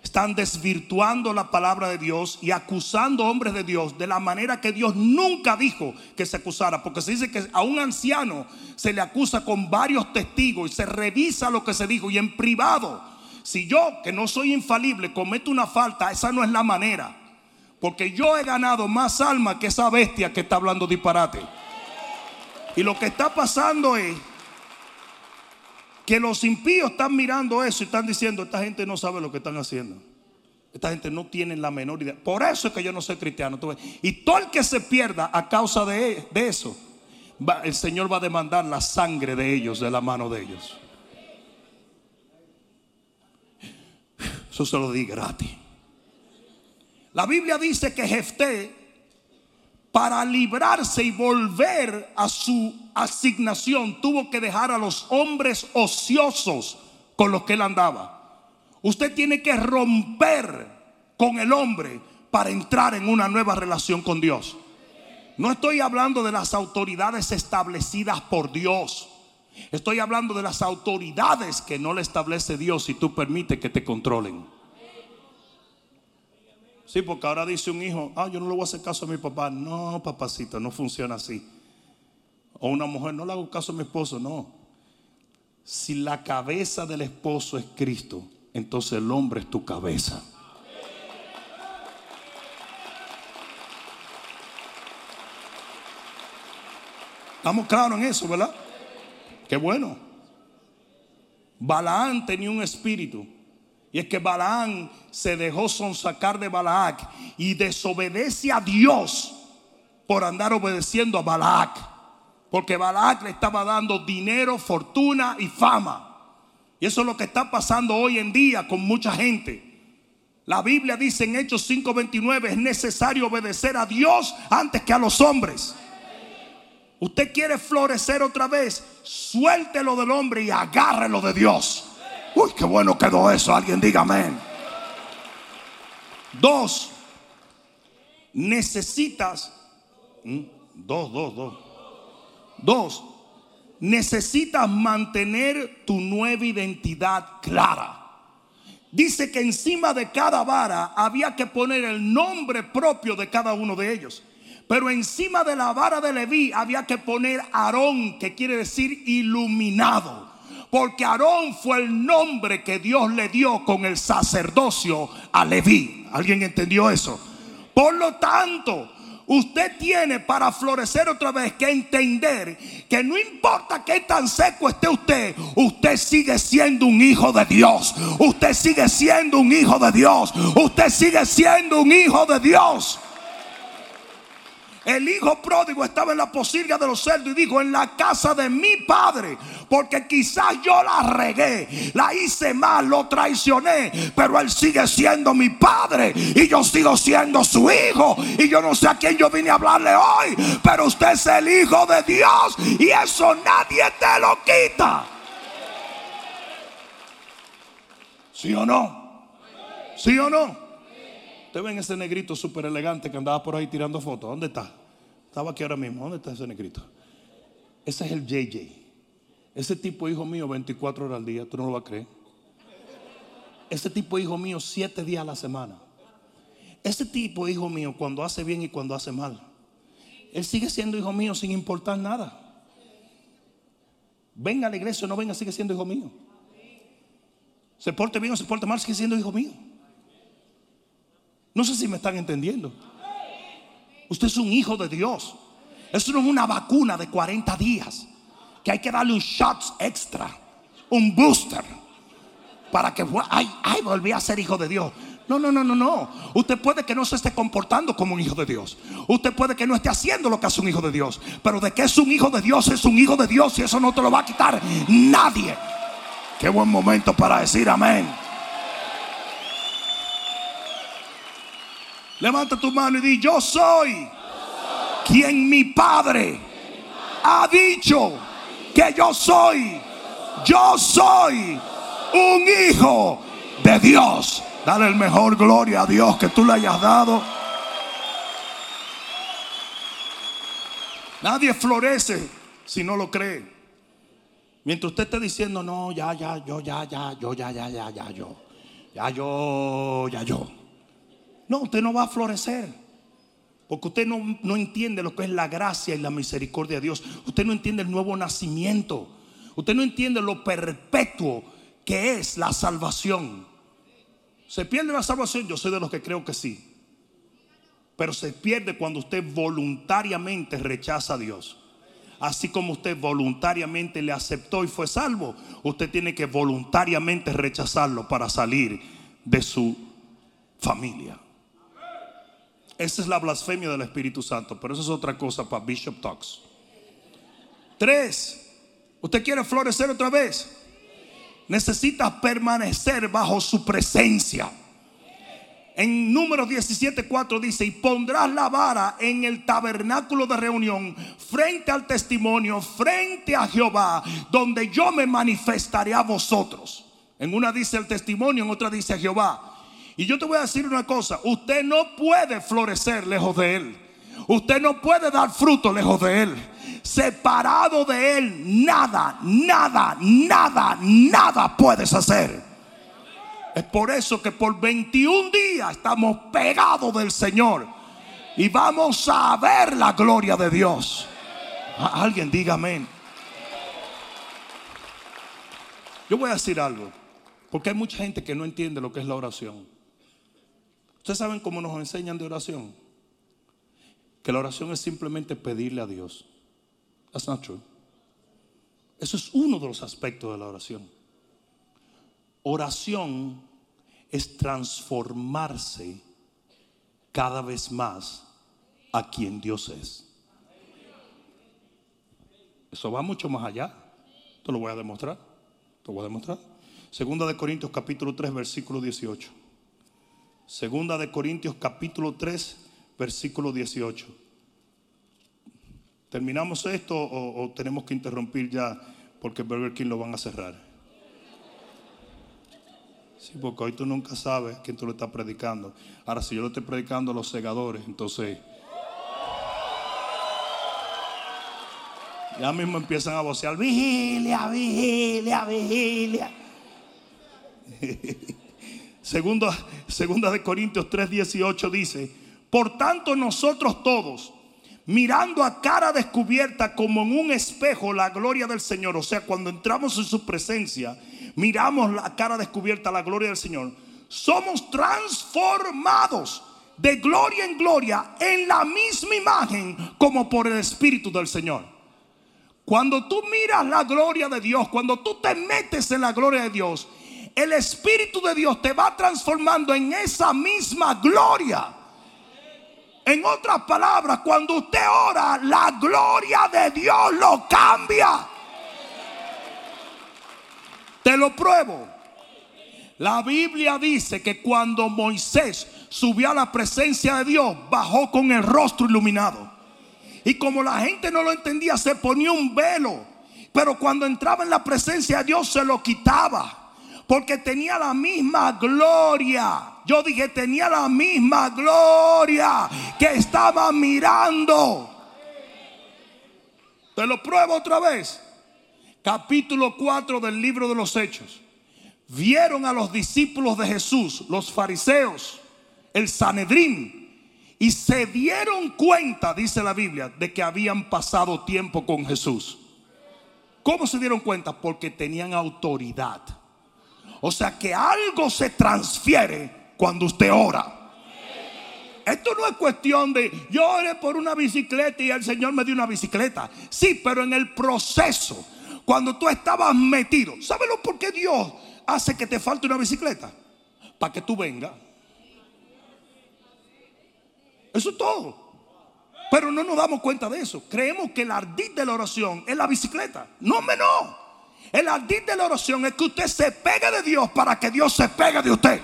Están desvirtuando la palabra de Dios y acusando hombres de Dios de la manera que Dios nunca dijo que se acusara. Porque se dice que a un anciano se le acusa con varios testigos y se revisa lo que se dijo y en privado. Si yo, que no soy infalible, cometo una falta, esa no es la manera. Porque yo he ganado más alma que esa bestia que está hablando disparate. Y lo que está pasando es que los impíos están mirando eso y están diciendo, esta gente no sabe lo que están haciendo. Esta gente no tiene la menor idea. Por eso es que yo no soy cristiano. Y todo el que se pierda a causa de, eso, el Señor va a demandar la sangre de ellos, de la mano de ellos. Eso se lo di gratis. La Biblia dice que Jefté, para librarse y volver a su asignación, tuvo que dejar a los hombres ociosos con los que él andaba. Usted tiene que romper con el hombre para entrar en una nueva relación con Dios. No estoy hablando de las autoridades establecidas por Dios. Estoy hablando de las autoridades que no le establece Dios y tú permites que te controlen. Sí, porque ahora dice un hijo, ah, yo no le voy a hacer caso a mi papá. No, papacito, no funciona así. O una mujer, no le hago caso a mi esposo. No. Si la cabeza del esposo es Cristo, entonces el hombre es tu cabeza. Estamos claros en eso, ¿verdad? Qué bueno. Balaán tenía un espíritu y es que Balaam se dejó sonsacar de Balac y desobedece a Dios por andar obedeciendo a Balac. Porque Balac le estaba dando dinero, fortuna y fama. Y eso es lo que está pasando hoy en día con mucha gente. La Biblia dice en Hechos 5:29 es necesario obedecer a Dios antes que a los hombres. Usted quiere florecer otra vez, suéltelo del hombre y agárrelo de Dios. Uy, qué bueno quedó eso. Alguien diga amén. Dos, necesitas, dos, dos, dos. Dos, necesitas mantener tu nueva identidad clara. Dice que encima de cada vara había que poner el nombre propio de cada uno de ellos. Pero encima de la vara de Leví había que poner Aarón, que quiere decir iluminado. Porque Aarón fue el nombre que Dios le dio con el sacerdocio a Leví. ¿Alguien entendió eso? Por lo tanto, usted tiene para florecer otra vez que entender que no importa qué tan seco esté usted, usted sigue siendo un hijo de Dios. Usted sigue siendo un hijo de Dios. Usted sigue siendo un hijo de Dios. El hijo pródigo estaba en la posilga de los cerdos y dijo, en la casa de mi padre, porque quizás yo la regué, la hice mal, lo traicioné, pero él sigue siendo mi padre y yo sigo siendo su hijo. Y yo no sé a quién yo vine a hablarle hoy, pero usted es el hijo de Dios y eso nadie te lo quita. ¿Sí o no? ¿Sí o no? Usted ven ese negrito súper elegante que andaba por ahí tirando fotos. ¿Dónde está? Estaba aquí ahora mismo. ¿Dónde está ese negrito? Ese es el JJ. Ese tipo hijo mío 24 horas al día. Tú no lo vas a creer. Ese tipo hijo mío 7 días a la semana. Ese tipo hijo mío cuando hace bien y cuando hace mal. Él sigue siendo hijo mío sin importar nada. Venga a la iglesia o no venga, sigue siendo hijo mío. Se porte bien o se porte mal, sigue siendo hijo mío. No sé si me están entendiendo. Usted es un hijo de Dios. Eso no es una vacuna de 40 días. Que hay que darle un shot extra. Un booster. Para que, ay, ay, volví a ser hijo de Dios. No, no, no, no, no. Usted puede que no se esté comportando como un hijo de Dios. Usted puede que no esté haciendo lo que hace un hijo de Dios. Pero de que es un hijo de Dios, es un hijo de Dios y eso no te lo va a quitar nadie. Qué buen momento para decir amén. Levanta tu mano y di, yo soy quien mi padre ha dicho que yo soy. Yo soy un hijo de Dios. Dale el mejor gloria a Dios que tú le hayas dado. Nadie florece si no lo cree. Mientras usted esté diciendo, no, ya, ya, yo, ya, ya, yo, ya, ya, ya, ya, yo. Ya, yo, ya, yo. No, usted no va a florecer. Porque usted no, no, entiende lo que es la gracia y la misericordia de Dios. Usted no entiende el nuevo nacimiento. Usted no entiende lo perpetuo que es la salvación. ¿Se pierde la salvación? Yo soy de los que creo que sí. pero se pierde cuando usted voluntariamente rechaza a Dios. Así como usted voluntariamente le aceptó y fue salvo, usted tiene que voluntariamente rechazarlo para salir de su familia. Esa es la blasfemia del Espíritu Santo, pero eso es otra cosa para Bishop Talks. Tres, ¿usted quiere florecer otra vez? Necesita permanecer bajo su presencia. En número 17.4 dice, y pondrás la vara en el tabernáculo de reunión frente al testimonio, frente a Jehová, donde yo me manifestaré a vosotros. En una dice el testimonio, en otra dice Jehová. Y yo te voy a decir una cosa, usted no puede florecer lejos de él. Usted no puede dar fruto lejos de él. Separado de él, nada, nada, nada, nada puedes hacer. Es por eso que por 21 días estamos pegados del Señor. Y vamos a ver la gloria de Dios. Alguien diga amén. Yo voy a decir algo. Porque hay mucha gente que no entiende lo que es la oración. Ustedes saben cómo nos enseñan de oración. Que la oración es simplemente pedirle a Dios. That's not true. Eso es uno de los aspectos de la oración. Oración es transformarse cada vez más a quien Dios es. Eso va mucho más allá. Te lo voy a demostrar. Te lo voy a demostrar. Segunda de Corintios capítulo 3 versículo 18. Segunda de Corintios capítulo 3 versículo 18. ¿Terminamos esto o, tenemos que interrumpir ya porque Burger King lo van a cerrar? Sí, porque hoy tú nunca sabes quién tú lo estás predicando. Ahora, si yo lo estoy predicando a los segadores, entonces ya mismo empiezan a vocear, vigilia, vigilia, vigilia. segunda, segunda de Corintios 3:18 dice, por tanto nosotros todos, mirando a cara descubierta como en un espejo la gloria del Señor, o sea, cuando entramos en su presencia, miramos la cara descubierta, la gloria del Señor, somos transformados de gloria en gloria en la misma imagen como por el Espíritu del Señor. Cuando tú miras la gloria de Dios, cuando tú te metes en la gloria de Dios, el Espíritu de Dios te va transformando en esa misma gloria. En otras palabras, cuando usted ora, la gloria de Dios lo cambia. Te lo pruebo. La Biblia dice que cuando Moisés subió a la presencia de Dios, bajó con el rostro iluminado. Y como la gente no lo entendía, se ponía un velo. Pero cuando entraba en la presencia de Dios, se lo quitaba. Porque tenía la misma gloria. Yo dije, tenía la misma gloria que estaba mirando. Te lo pruebo otra vez capítulo 4 del libro de los Hechos, vieron a los discípulos de Jesús, los fariseos, el Sanedrín, y se dieron cuenta, dice la Biblia, de que habían pasado tiempo con Jesús. ¿Cómo se dieron cuenta? Porque tenían autoridad. O sea que algo se transfiere cuando usted ora. Esto no es cuestión de yo oré por una bicicleta y el Señor me dio una bicicleta. Sí, pero en el proceso cuando tú estabas metido. ¿Sabes por qué Dios hace que te falte una bicicleta? Para que tú vengas. Eso es todo. Pero no nos damos cuenta de eso. Creemos que el ardid de la oración es la bicicleta. No, menos. El ardid de la oración es que usted se pegue de Dios para que Dios se pegue de usted.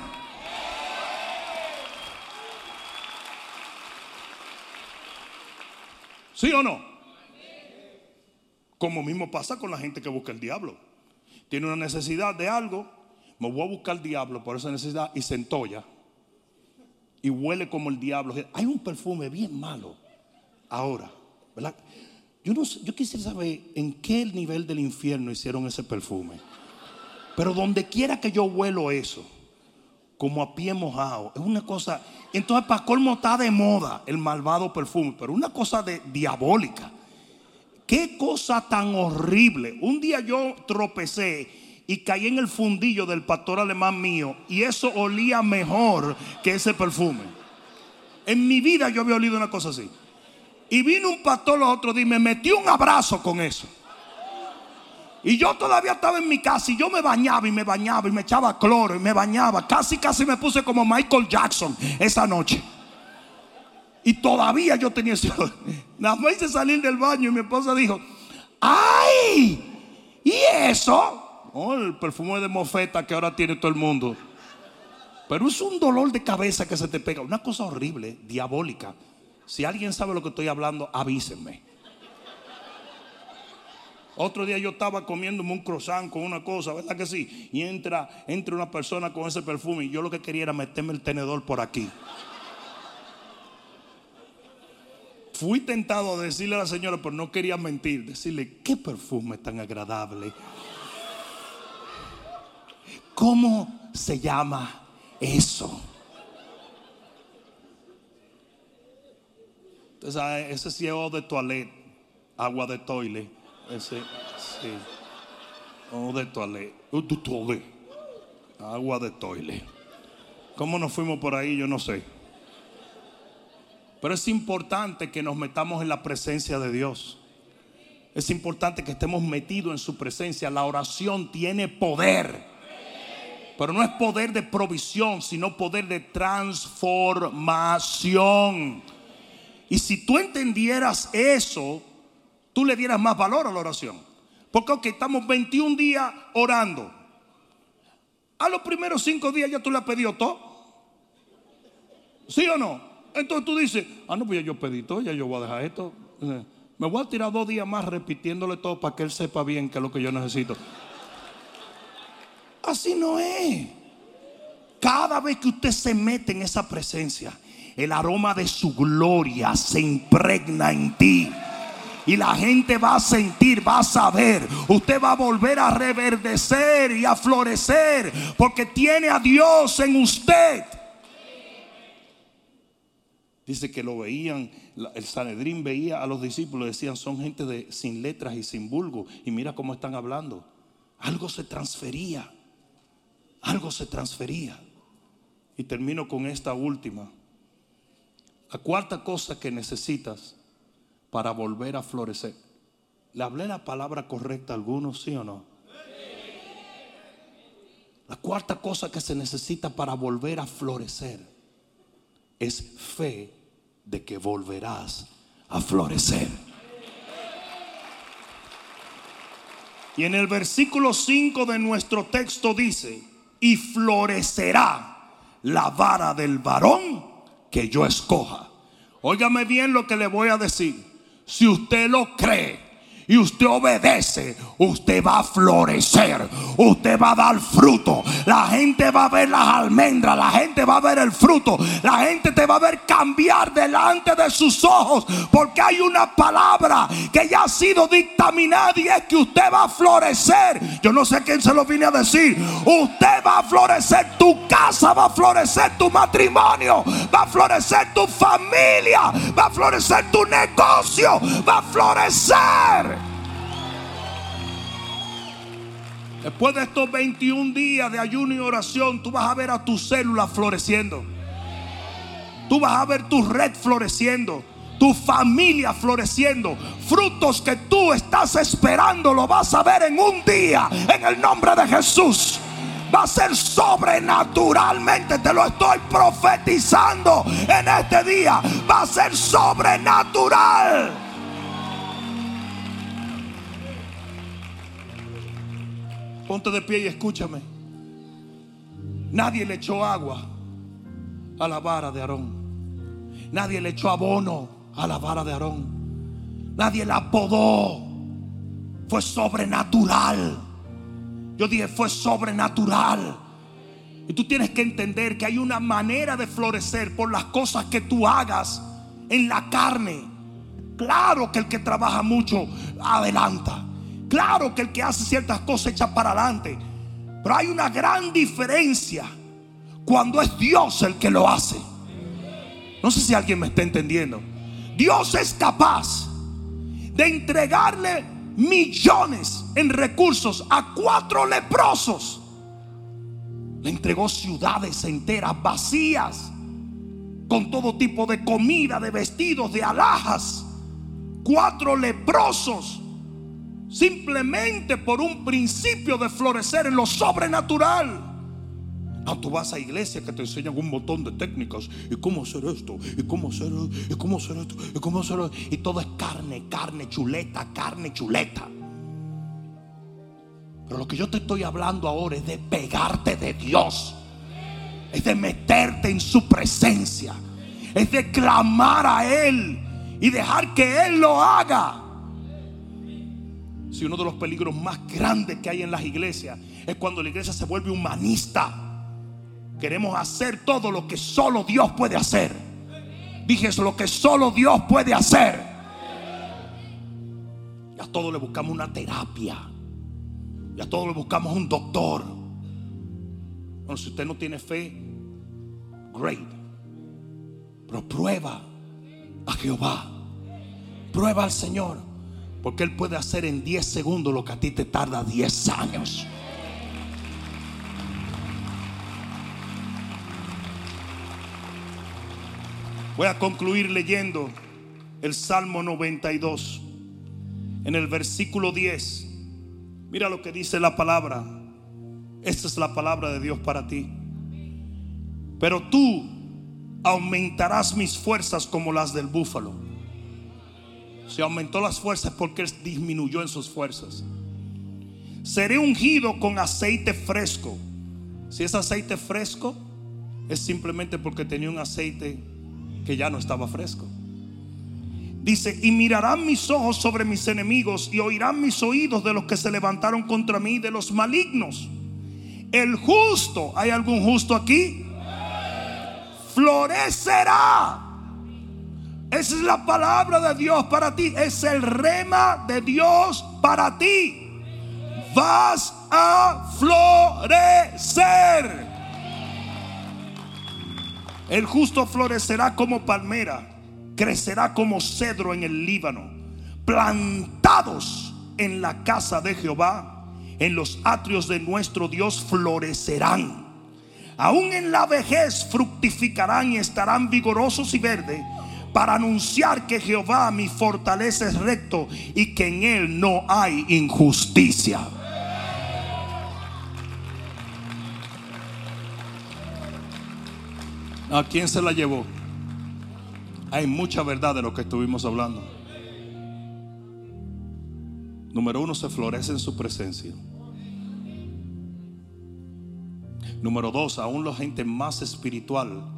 ¿Sí o no? Como mismo pasa con la gente que busca el diablo. Tiene una necesidad de algo, me voy a buscar el diablo por esa necesidad y se entolla. Y huele como el diablo. Hay un perfume bien malo ahora, ¿verdad? Yo, no, quisiera saber en qué nivel del infierno hicieron ese perfume. Pero donde quiera que yo huelo eso, como a pie mojado, es una cosa. Entonces, para colmo está de moda el malvado perfume, pero una cosa de diabólica. Qué cosa tan horrible. Un día yo tropecé y caí en el fundillo del pastor alemán mío y eso olía mejor que ese perfume. En mi vida yo había olido una cosa así. Y vino un pastor los otros días y me metió un abrazo con eso. Y yo todavía estaba en mi casa y yo me bañaba y me bañaba y me echaba cloro y me bañaba. Casi, casi me puse como Michael Jackson esa noche. Y todavía yo tenía ese Nada más hice salir del baño y mi esposa dijo, ¡ay! ¿Y eso? Oh, el perfume de mofeta que ahora tiene todo el mundo. Pero es un dolor de cabeza que se te pega. Una cosa horrible, diabólica. Si alguien sabe lo que estoy hablando, avísenme. Otro día yo estaba comiéndome un croissant con una cosa, ¿verdad que sí? Y entra, una persona con ese perfume y yo lo que quería era meterme el tenedor por aquí. Fui tentado a decirle a la señora, pero no quería mentir, decirle, qué perfume tan agradable. ¿Cómo se llama eso? Ese sí de toilet, agua de toile. Ese, de toilet. De toilet. Agua de toile. ¿Cómo nos fuimos por ahí? Yo no sé. Pero es importante que nos metamos en la presencia de Dios. Es importante que estemos metidos en su presencia. La oración tiene poder. Pero no es poder de provisión, sino poder de transformación. Y si tú entendieras eso, tú le dieras más valor a la oración. Porque ok, estamos 21 días orando. A los primeros 5 días ya tú le has pedido todo. ¿Sí o no? Entonces tú dices, ah, no, pues ya yo pedí todo, ya yo voy a dejar esto. Me voy a tirar dos días más repitiéndole todo para que él sepa bien qué es lo que yo necesito. Así no es. Cada vez que usted se mete en esa presencia, el aroma de su gloria se impregna en ti. Y la gente va a sentir, va a saber. Usted va a volver a reverdecer y a florecer porque tiene a Dios en usted. Dice que lo veían, el Sanedrín veía a los discípulos, decían, son gente de, sin letras y sin vulgo. Y mira cómo están hablando. Algo se transfería. Algo se transfería. Y termino con esta última. La cuarta cosa que necesitas para volver a florecer. ¿Le hablé la palabra correcta a algunos, sí o no? La cuarta cosa que se necesita para volver a florecer es fe de que volverás a florecer. Y en el versículo 5 de nuestro texto dice, y florecerá la vara del varón que yo escoja. Óigame bien lo que le voy a decir. Si usted lo cree, y usted obedece, usted va a florecer, usted va a dar fruto. La gente va a ver las almendras, la gente va a ver el fruto, la gente te va a ver cambiar delante de sus ojos, porque hay una palabra que ya ha sido dictaminada y es que usted va a florecer. Yo no sé quién se lo vine a decir. Usted va a florecer, tu casa va a florecer, tu matrimonio va a florecer, tu familia va a florecer, tu negocio va a florecer. Después de estos 21 días de ayuno y oración, tú vas a ver a tus células floreciendo. Tú vas a ver tu red floreciendo. Tu familia floreciendo. Frutos que tú estás esperando, lo vas a ver en un día. En el nombre de Jesús. Va a ser sobrenaturalmente. Te lo estoy profetizando en este día. Va a ser sobrenatural. Ponte de pie y escúchame. Nadie le echó agua a la vara de Aarón. Nadie le echó abono a la vara de Aarón. Nadie la apodó. Fue sobrenatural. Yo dije, fue sobrenatural. Y tú tienes que entender que hay una manera de florecer por las cosas que tú hagas en la carne. Claro que el que trabaja mucho adelanta. Claro que el que hace ciertas cosas echa para adelante. Pero hay una gran diferencia cuando es Dios el que lo hace. No sé si alguien me está entendiendo. Dios es capaz de entregarle millones en recursos a cuatro leprosos. Le entregó ciudades enteras vacías. con todo tipo de comida, de vestidos, de alhajas. Cuatro leprosos, simplemente por un principio de florecer en lo sobrenatural. No, tú vas a iglesia que te enseñan un montón de técnicas y cómo hacer esto, y cómo hacer, y cómo hacer esto, y cómo hacer esto. Y todo es carne, carne, chuleta, carne, chuleta. Pero lo que yo te estoy hablando ahora es de pegarte de Dios. Es de meterte en su presencia. Es de clamar a Él y dejar que Él lo haga. Si uno de los peligros más grandes que hay en las iglesias es cuando la iglesia se vuelve humanista. Queremos hacer todo lo que solo Dios puede hacer. Dije lo que solo Dios puede hacer. Y a todos le buscamos una terapia. Y a todos le buscamos un doctor. Bueno, si usted no tiene fe, great. Pero prueba a Jehová. Prueba al Señor. Porque Él puede hacer en 10 segundos lo que a ti te tarda 10 años. Voy a concluir leyendo el Salmo 92. En el versículo 10. Mira lo que dice la palabra. Esta es la palabra de Dios para ti. Pero tú aumentarás mis fuerzas como las del búfalo. Se aumentó las fuerzas porque él disminuyó en sus fuerzas. Seré ungido con aceite fresco. Si es aceite fresco, es simplemente porque tenía un aceite que ya no estaba fresco. Dice, y mirarán mis ojos sobre mis enemigos y oirán mis oídos de los que se levantaron contra mí, de los malignos. El justo, ¿hay algún justo aquí? Florecerá. Esa es la palabra de Dios para ti. Es el rema de Dios para ti. Vas a florecer. El justo florecerá como palmera, crecerá como cedro en el Líbano, plantados en la casa de Jehová, en los atrios de nuestro Dios florecerán. Aún en la vejez fructificarán y estarán vigorosos y verdes para anunciar que Jehová mi fortaleza es recto y que en él no hay injusticia. ¿A quién se la llevó? Hay mucha verdad de lo que estuvimos hablando. Número uno, se florece en su presencia. Número dos, aún la gente más espiritual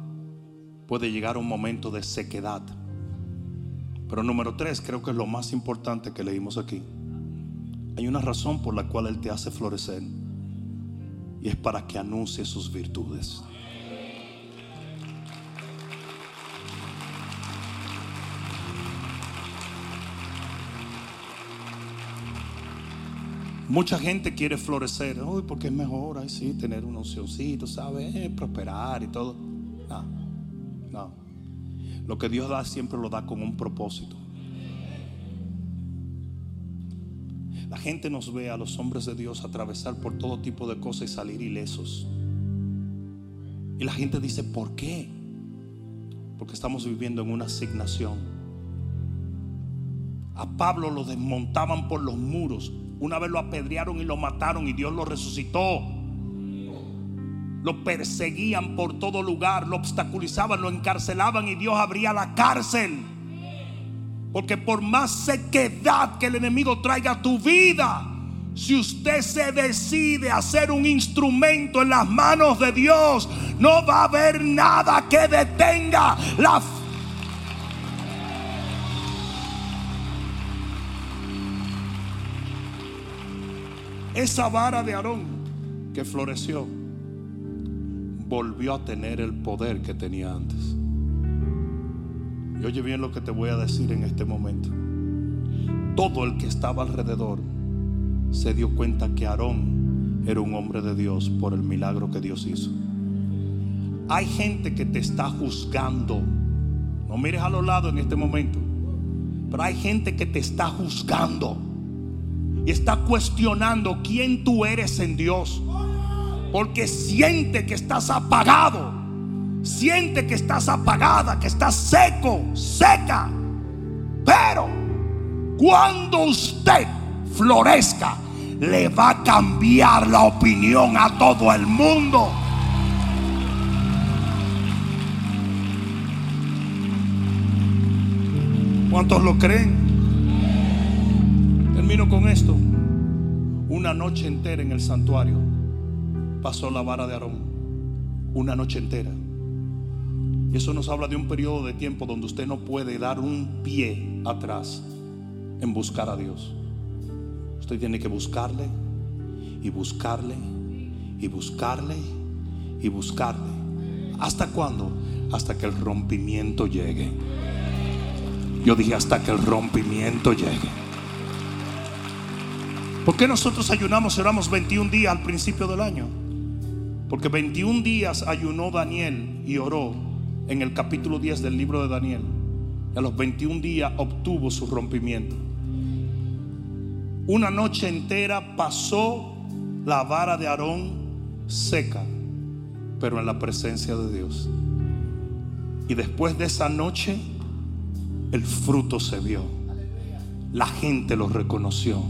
puede llegar un momento de sequedad. Pero número tres, creo que es lo más importante que leímos aquí. Hay una razón por la cual Él te hace florecer. Y es para que anuncie sus virtudes. Mucha gente quiere florecer, Uy, porque es mejor, ay, sí, tener un opcioncito, ¿sabes? Eh, prosperar y todo. Lo que Dios da siempre lo da con un propósito. La gente nos ve a los hombres de Dios atravesar por todo tipo de cosas y salir ilesos. Y la gente dice, ¿por qué? Porque estamos viviendo en una asignación. A Pablo lo desmontaban por los muros una vez lo apedrearon y lo mataron y Dios lo resucitó. Lo perseguían por todo lugar, lo obstaculizaban, lo encarcelaban y Dios abría la cárcel. Porque por más sequedad que el enemigo traiga a tu vida, si usted se decide a ser un instrumento en las manos de Dios, no va a haber nada que detenga la esa vara de Aarón que floreció volvió a tener el poder que tenía antes. Y oye bien lo que te voy a decir en este momento. Todo el que estaba alrededor se dio cuenta que Aarón era un hombre de Dios por el milagro que Dios hizo. Hay gente que te está juzgando. No mires a los lados en este momento. Pero hay gente que te está juzgando y está cuestionando quién tú eres en Dios. Porque siente que estás apagado. Siente que estás apagada, que estás seco, seca. Pero cuando usted florezca, le va a cambiar la opinión a todo el mundo. ¿Cuántos lo creen? Termino con esto. Una noche entera en el santuario pasó la vara de Aarón. Una noche entera. Y eso nos habla de un periodo de tiempo donde usted no puede dar un pie atrás en buscar a Dios. Usted tiene que buscarle y buscarle y buscarle y buscarle. ¿Hasta cuándo? Hasta que el rompimiento llegue. Yo dije hasta que el rompimiento llegue. ¿Por qué nosotros ayunamos y oramos 21 días al principio del año? Porque 21 días ayunó Daniel y oró en el capítulo 10 del libro de Daniel. Y a los 21 días obtuvo su rompimiento. Una noche entera pasó la vara de Aarón seca, pero en la presencia de Dios. Y después de esa noche, el fruto se vio. La gente lo reconoció.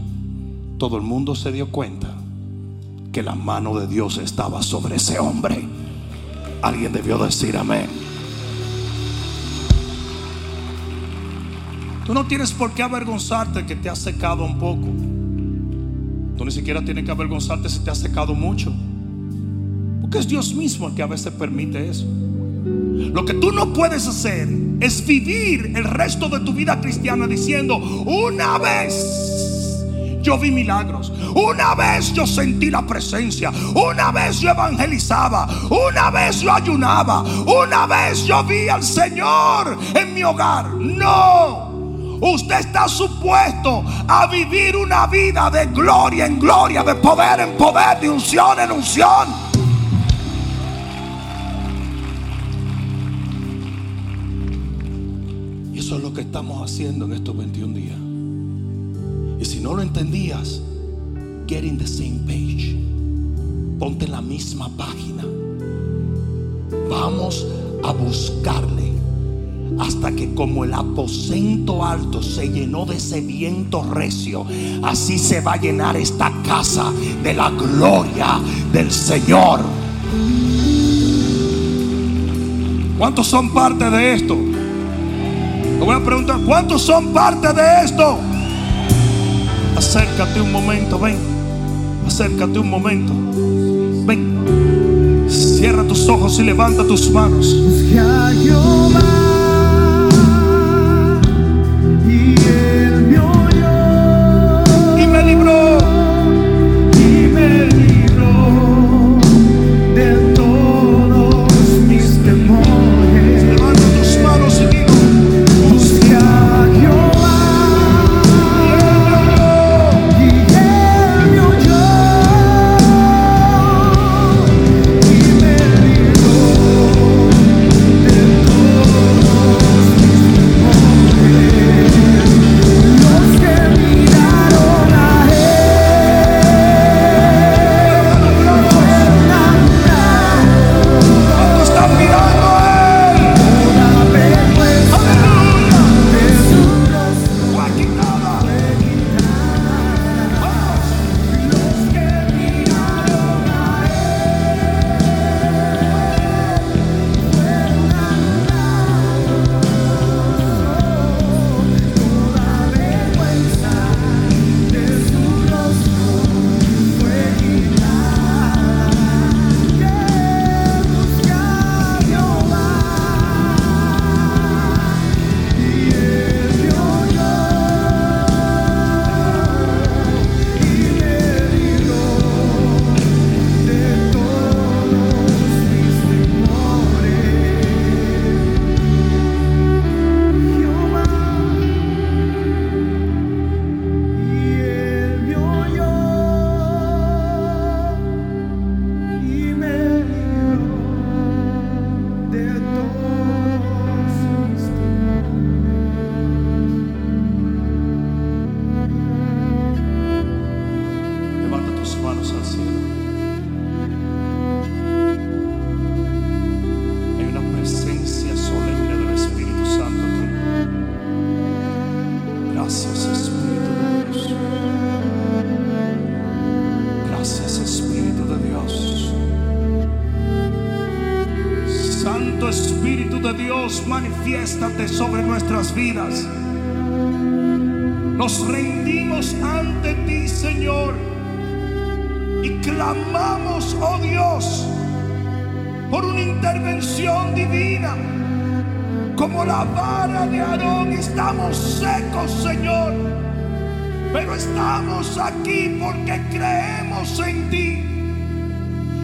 Todo el mundo se dio cuenta que la mano de Dios estaba sobre ese hombre. Alguien debió decir amén. Tú no tienes por qué avergonzarte que te has secado un poco. Tú ni siquiera tienes que avergonzarte si te has secado mucho. Porque es Dios mismo el que a veces permite eso. Lo que tú no puedes hacer es vivir el resto de tu vida cristiana diciendo, una vez yo vi milagros, una vez yo sentí la presencia, una vez yo evangelizaba, una vez yo ayunaba, una vez yo vi al Señor en mi hogar. No. Usted está supuesto a vivir una vida de gloria en gloria, de poder en poder, de unción en unción. Eso es lo que estamos haciendo en estos 21 días. Y si no lo entendías, get in the same page. Ponte en la misma página. Vamos a buscarle hasta que como el aposento alto se llenó de ese viento recio, así se va a llenar esta casa de la gloria del Señor. ¿Cuántos son parte de esto? Le voy a preguntar, ¿cuántos son parte de esto? Acércate un momento, ven. Acércate un momento. Ven. Cierra tus ojos y levanta tus manos. Manifiéstate sobre nuestras vidas. Nos rendimos ante ti, Señor, y clamamos, oh Dios, por una intervención divina. Como la vara de Aarón, estamos secos, Señor, pero estamos aquí porque creemos en ti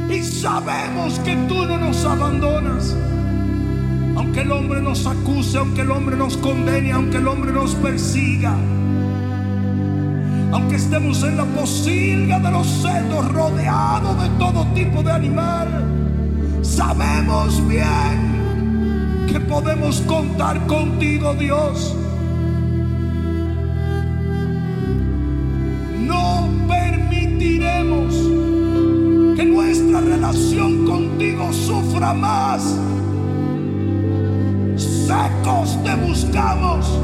y sabemos que tú no nos abandonas. Aunque el hombre nos acuse, aunque el hombre nos condene, aunque el hombre nos persiga. Aunque estemos en la posilga de los cerdos, rodeados de todo tipo de animal, sabemos bien que podemos contar contigo, Dios. No permitiremos que nuestra relación contigo sufra más. Secos te buscamos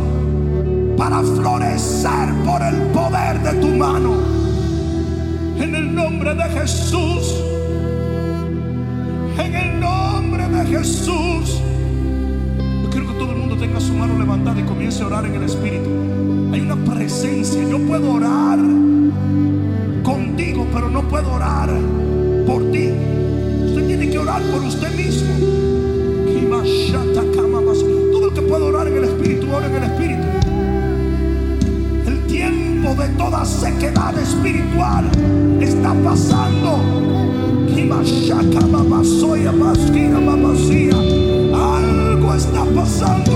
para florecer por el poder de tu mano. En el nombre de Jesús. En el nombre de Jesús. Yo quiero que todo el mundo tenga su mano levantada y comience a orar en el Espíritu. Hay una presencia. Yo puedo orar contigo, pero no puedo orar por ti. Usted tiene que orar por usted mismo. El Espíritu. El tiempo de toda sequedad espiritual está pasando. Algo está pasando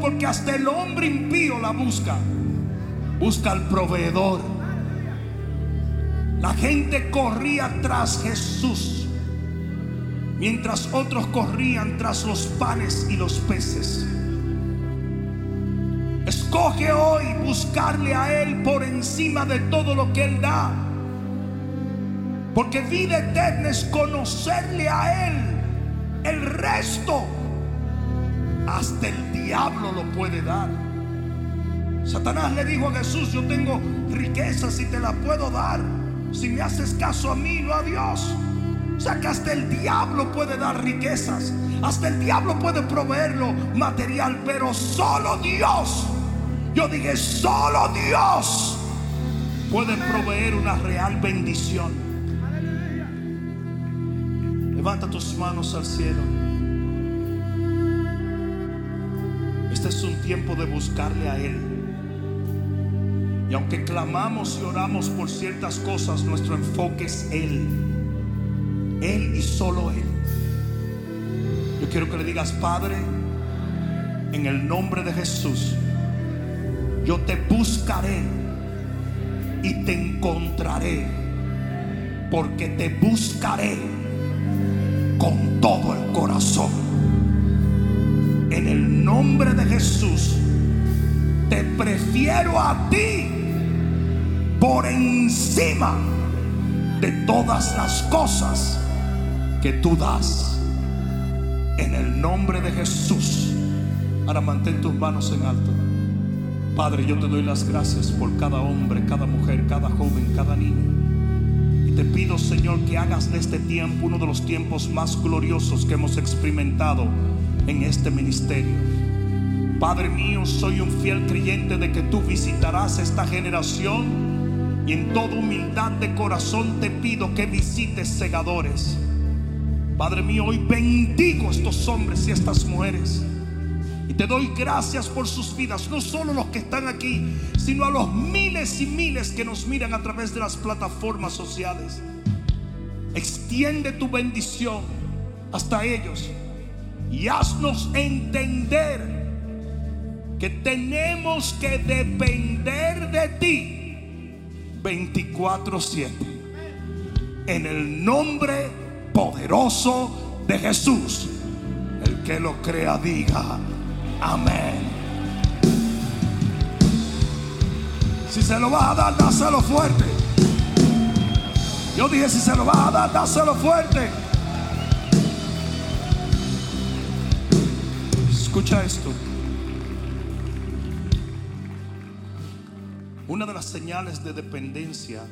porque hasta el hombre impío la busca. Busca al proveedor. La gente corría tras Jesús, mientras otros corrían tras los panes y los peces. Escoge hoy buscarle a Él por encima de todo lo que Él da. Porque vida eterna es conocerle a Él. El resto, hasta el lo puede dar. Satanás le dijo a Jesús, yo tengo riquezas y te las puedo dar. Si me haces caso a mí, no a Dios. O sea que hasta el diablo puede dar riquezas. Hasta el diablo puede proveerlo material, pero solo Dios. Yo dije, solo Dios puede proveer una real bendición. Levanta tus manos al cielo. Este es un tiempo de buscarle a Él. Y aunque clamamos y oramos por ciertas cosas, nuestro enfoque es Él. Él y solo Él. Yo quiero que le digas, Padre, en el nombre de Jesús, yo te buscaré y te encontraré, porque te buscaré con todo el corazón. En el nombre de Jesús, te prefiero a ti por encima de todas las cosas que tú das. En el nombre de Jesús. Ahora mantén tus manos en alto. Padre, yo te doy las gracias por cada hombre, cada mujer, cada joven, cada niño. Y te pido, Señor, que hagas de este tiempo uno de los tiempos más gloriosos que hemos experimentado en este ministerio. Padre mío, soy un fiel creyente de que tú visitarás esta generación y en toda humildad de corazón te pido que visites segadores. Padre mío, hoy bendigo a estos hombres y a estas mujeres. Y te doy gracias por sus vidas, no solo los que están aquí, sino a los miles y miles que nos miran a través de las plataformas sociales. Extiende tu bendición hasta ellos y haznos entender que tenemos que depender de ti 24/7. En el nombre poderoso de Jesús. El que lo crea diga amén. Si se lo vas a dar, dáselo fuerte. Yo dije, si se lo vas a dar, dáselo fuerte. Escucha esto. Una de las señales de dependencia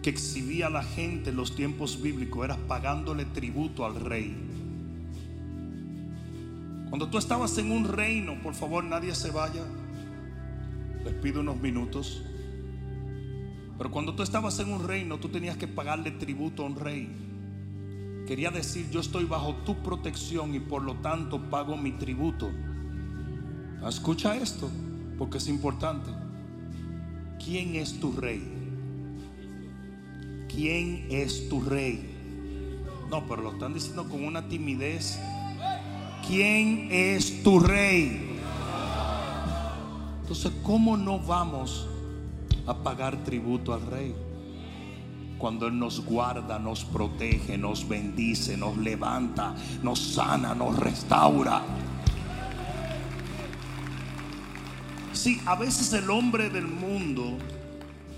que exhibía la gente en los tiempos bíblicos era pagándole tributo al rey. Cuando tú estabas en un reino, por favor nadie se vaya, les pido unos minutos. Pero cuando tú estabas en un reino, tú tenías que pagarle tributo a un rey. Quería decir, yo estoy bajo tu protección y por lo tanto pago mi tributo. Escucha esto, porque es importante. ¿Quién es tu rey? ¿Quién es tu rey? No, pero lo están diciendo con una timidez. ¿Quién es tu rey? Entonces, ¿cómo no vamos a pagar tributo al rey? Cuando Él nos guarda, nos protege, nos bendice, nos levanta, nos sana, nos restaura. Sí, a veces el hombre del mundo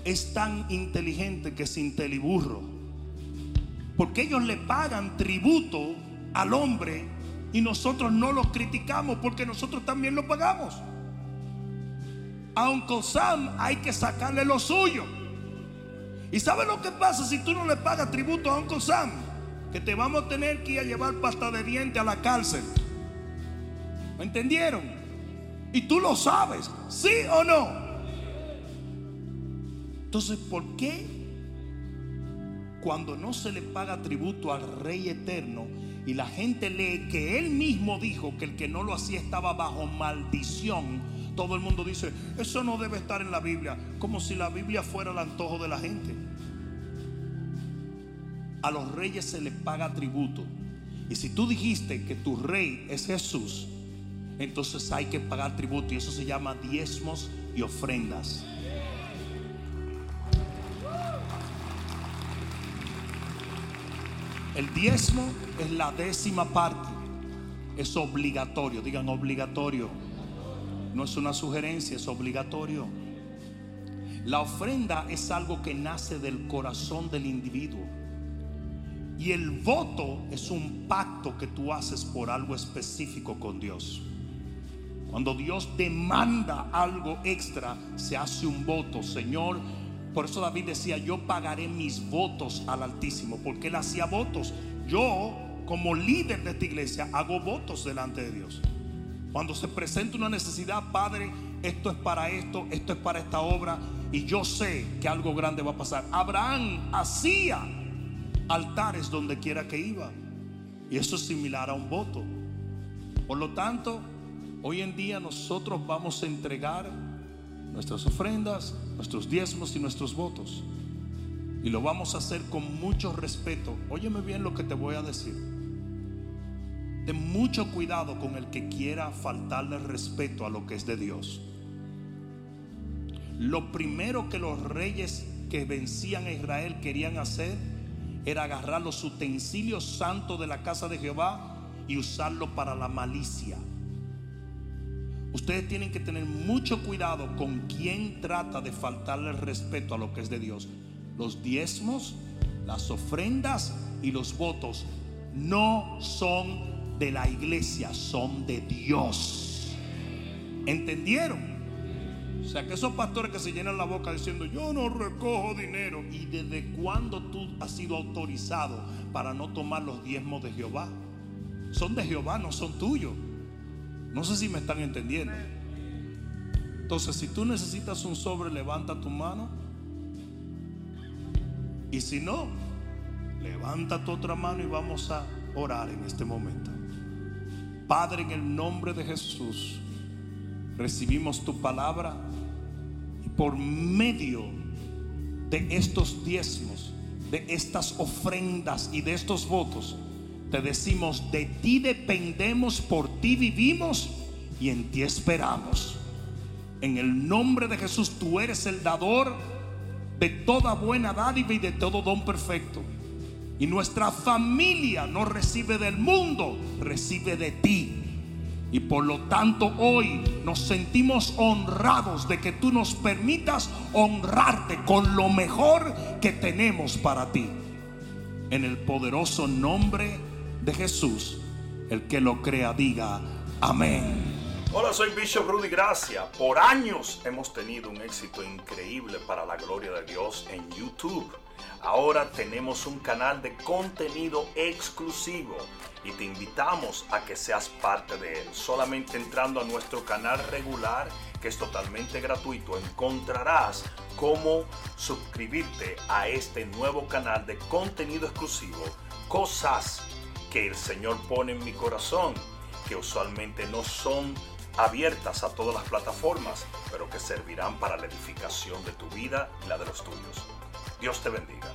es tan inteligente que es inteliburro. Porque ellos le pagan tributo al hombre y nosotros no lo criticamos porque nosotros también lo pagamos. A Sam hay que sacarle lo suyo. ¿Y sabe lo que pasa si tú no le pagas tributo a Uncle Sam? Que te vamos a tener que ir a llevar pasta de diente a la cárcel. ¿Me entendieron? Y tú lo sabes, ¿sí o no? Entonces, ¿por qué cuando no se le paga tributo al Rey Eterno y la gente lee que Él mismo dijo que el que no lo hacía estaba bajo maldición, Todo el mundo dice, eso no debe estar en la Biblia, como si la Biblia fuera el antojo de la gente. A los reyes se les paga tributo. Y si tú dijiste que tu rey es Jesús, entonces hay que pagar tributo. Y eso se llama diezmos y ofrendas. El diezmo es la décima parte. Es obligatorio. Digan obligatorio. No es una sugerencia, es obligatorio. La ofrenda es algo que nace del corazón del individuo. Y el voto es un pacto que tú haces por algo específico con Dios. Cuando Dios demanda algo extra, se hace un voto. Señor, por eso David decía, yo pagaré mis votos al Altísimo, porque él hacía votos. Yo, como líder de esta iglesia, hago votos delante de Dios. Cuando se presenta una necesidad, Padre, esto es para esto, esto es para esta obra, y yo sé que algo grande va a pasar. Abraham hacía altares donde quiera que iba, y eso es similar a un voto. Por lo tanto, hoy en día nosotros vamos a entregar nuestras ofrendas, nuestros diezmos y nuestros votos. Y lo vamos a hacer con mucho respeto. Óyeme bien lo que te voy a decir. Ten mucho cuidado con el que quiera faltarle respeto a lo que es de Dios. Lo primero que los reyes que vencían a Israel querían hacer era agarrar los utensilios santos de la casa de Jehová y usarlo para la malicia. Ustedes tienen que tener mucho cuidado con quien trata de faltarle respeto a lo que es de Dios. Los diezmos, las ofrendas y los votos no son de la iglesia, son de Dios. ¿Entendieron? O sea, que esos pastores que se llenan la boca diciendo, yo no recojo dinero. ¿Y desde cuándo tú has sido autorizado para no tomar los diezmos de Jehová? Son de Jehová, no son tuyos. No sé si me están entendiendo. Entonces, si tú necesitas un sobre, levanta tu mano. Y si no, levanta tu otra mano y vamos a orar en este momento. Padre, en el nombre de Jesús, recibimos tu palabra y por medio de estos diezmos, de estas ofrendas y de estos votos, te decimos, de ti dependemos, por ti vivimos y en ti esperamos. En el nombre de Jesús, tú eres el dador de toda buena dádiva y de todo don perfecto. Y nuestra familia no recibe del mundo, recibe de ti. Y por lo tanto hoy nos sentimos honrados de que tú nos permitas honrarte con lo mejor que tenemos para ti. En el poderoso nombre de Jesús, el que lo crea diga amén. Hola, soy Bishop Rudy Gracia. Por años hemos tenido un éxito increíble para la gloria de Dios en YouTube. Ahora tenemos un canal de contenido exclusivo y te invitamos a que seas parte de él. Solamente entrando a nuestro canal regular, que es totalmente gratuito, encontrarás cómo suscribirte a este nuevo canal de contenido exclusivo. Cosas que el Señor pone en mi corazón, que usualmente no son abiertas a todas las plataformas, pero que servirán para la edificación de tu vida y la de los tuyos. Dios te bendiga.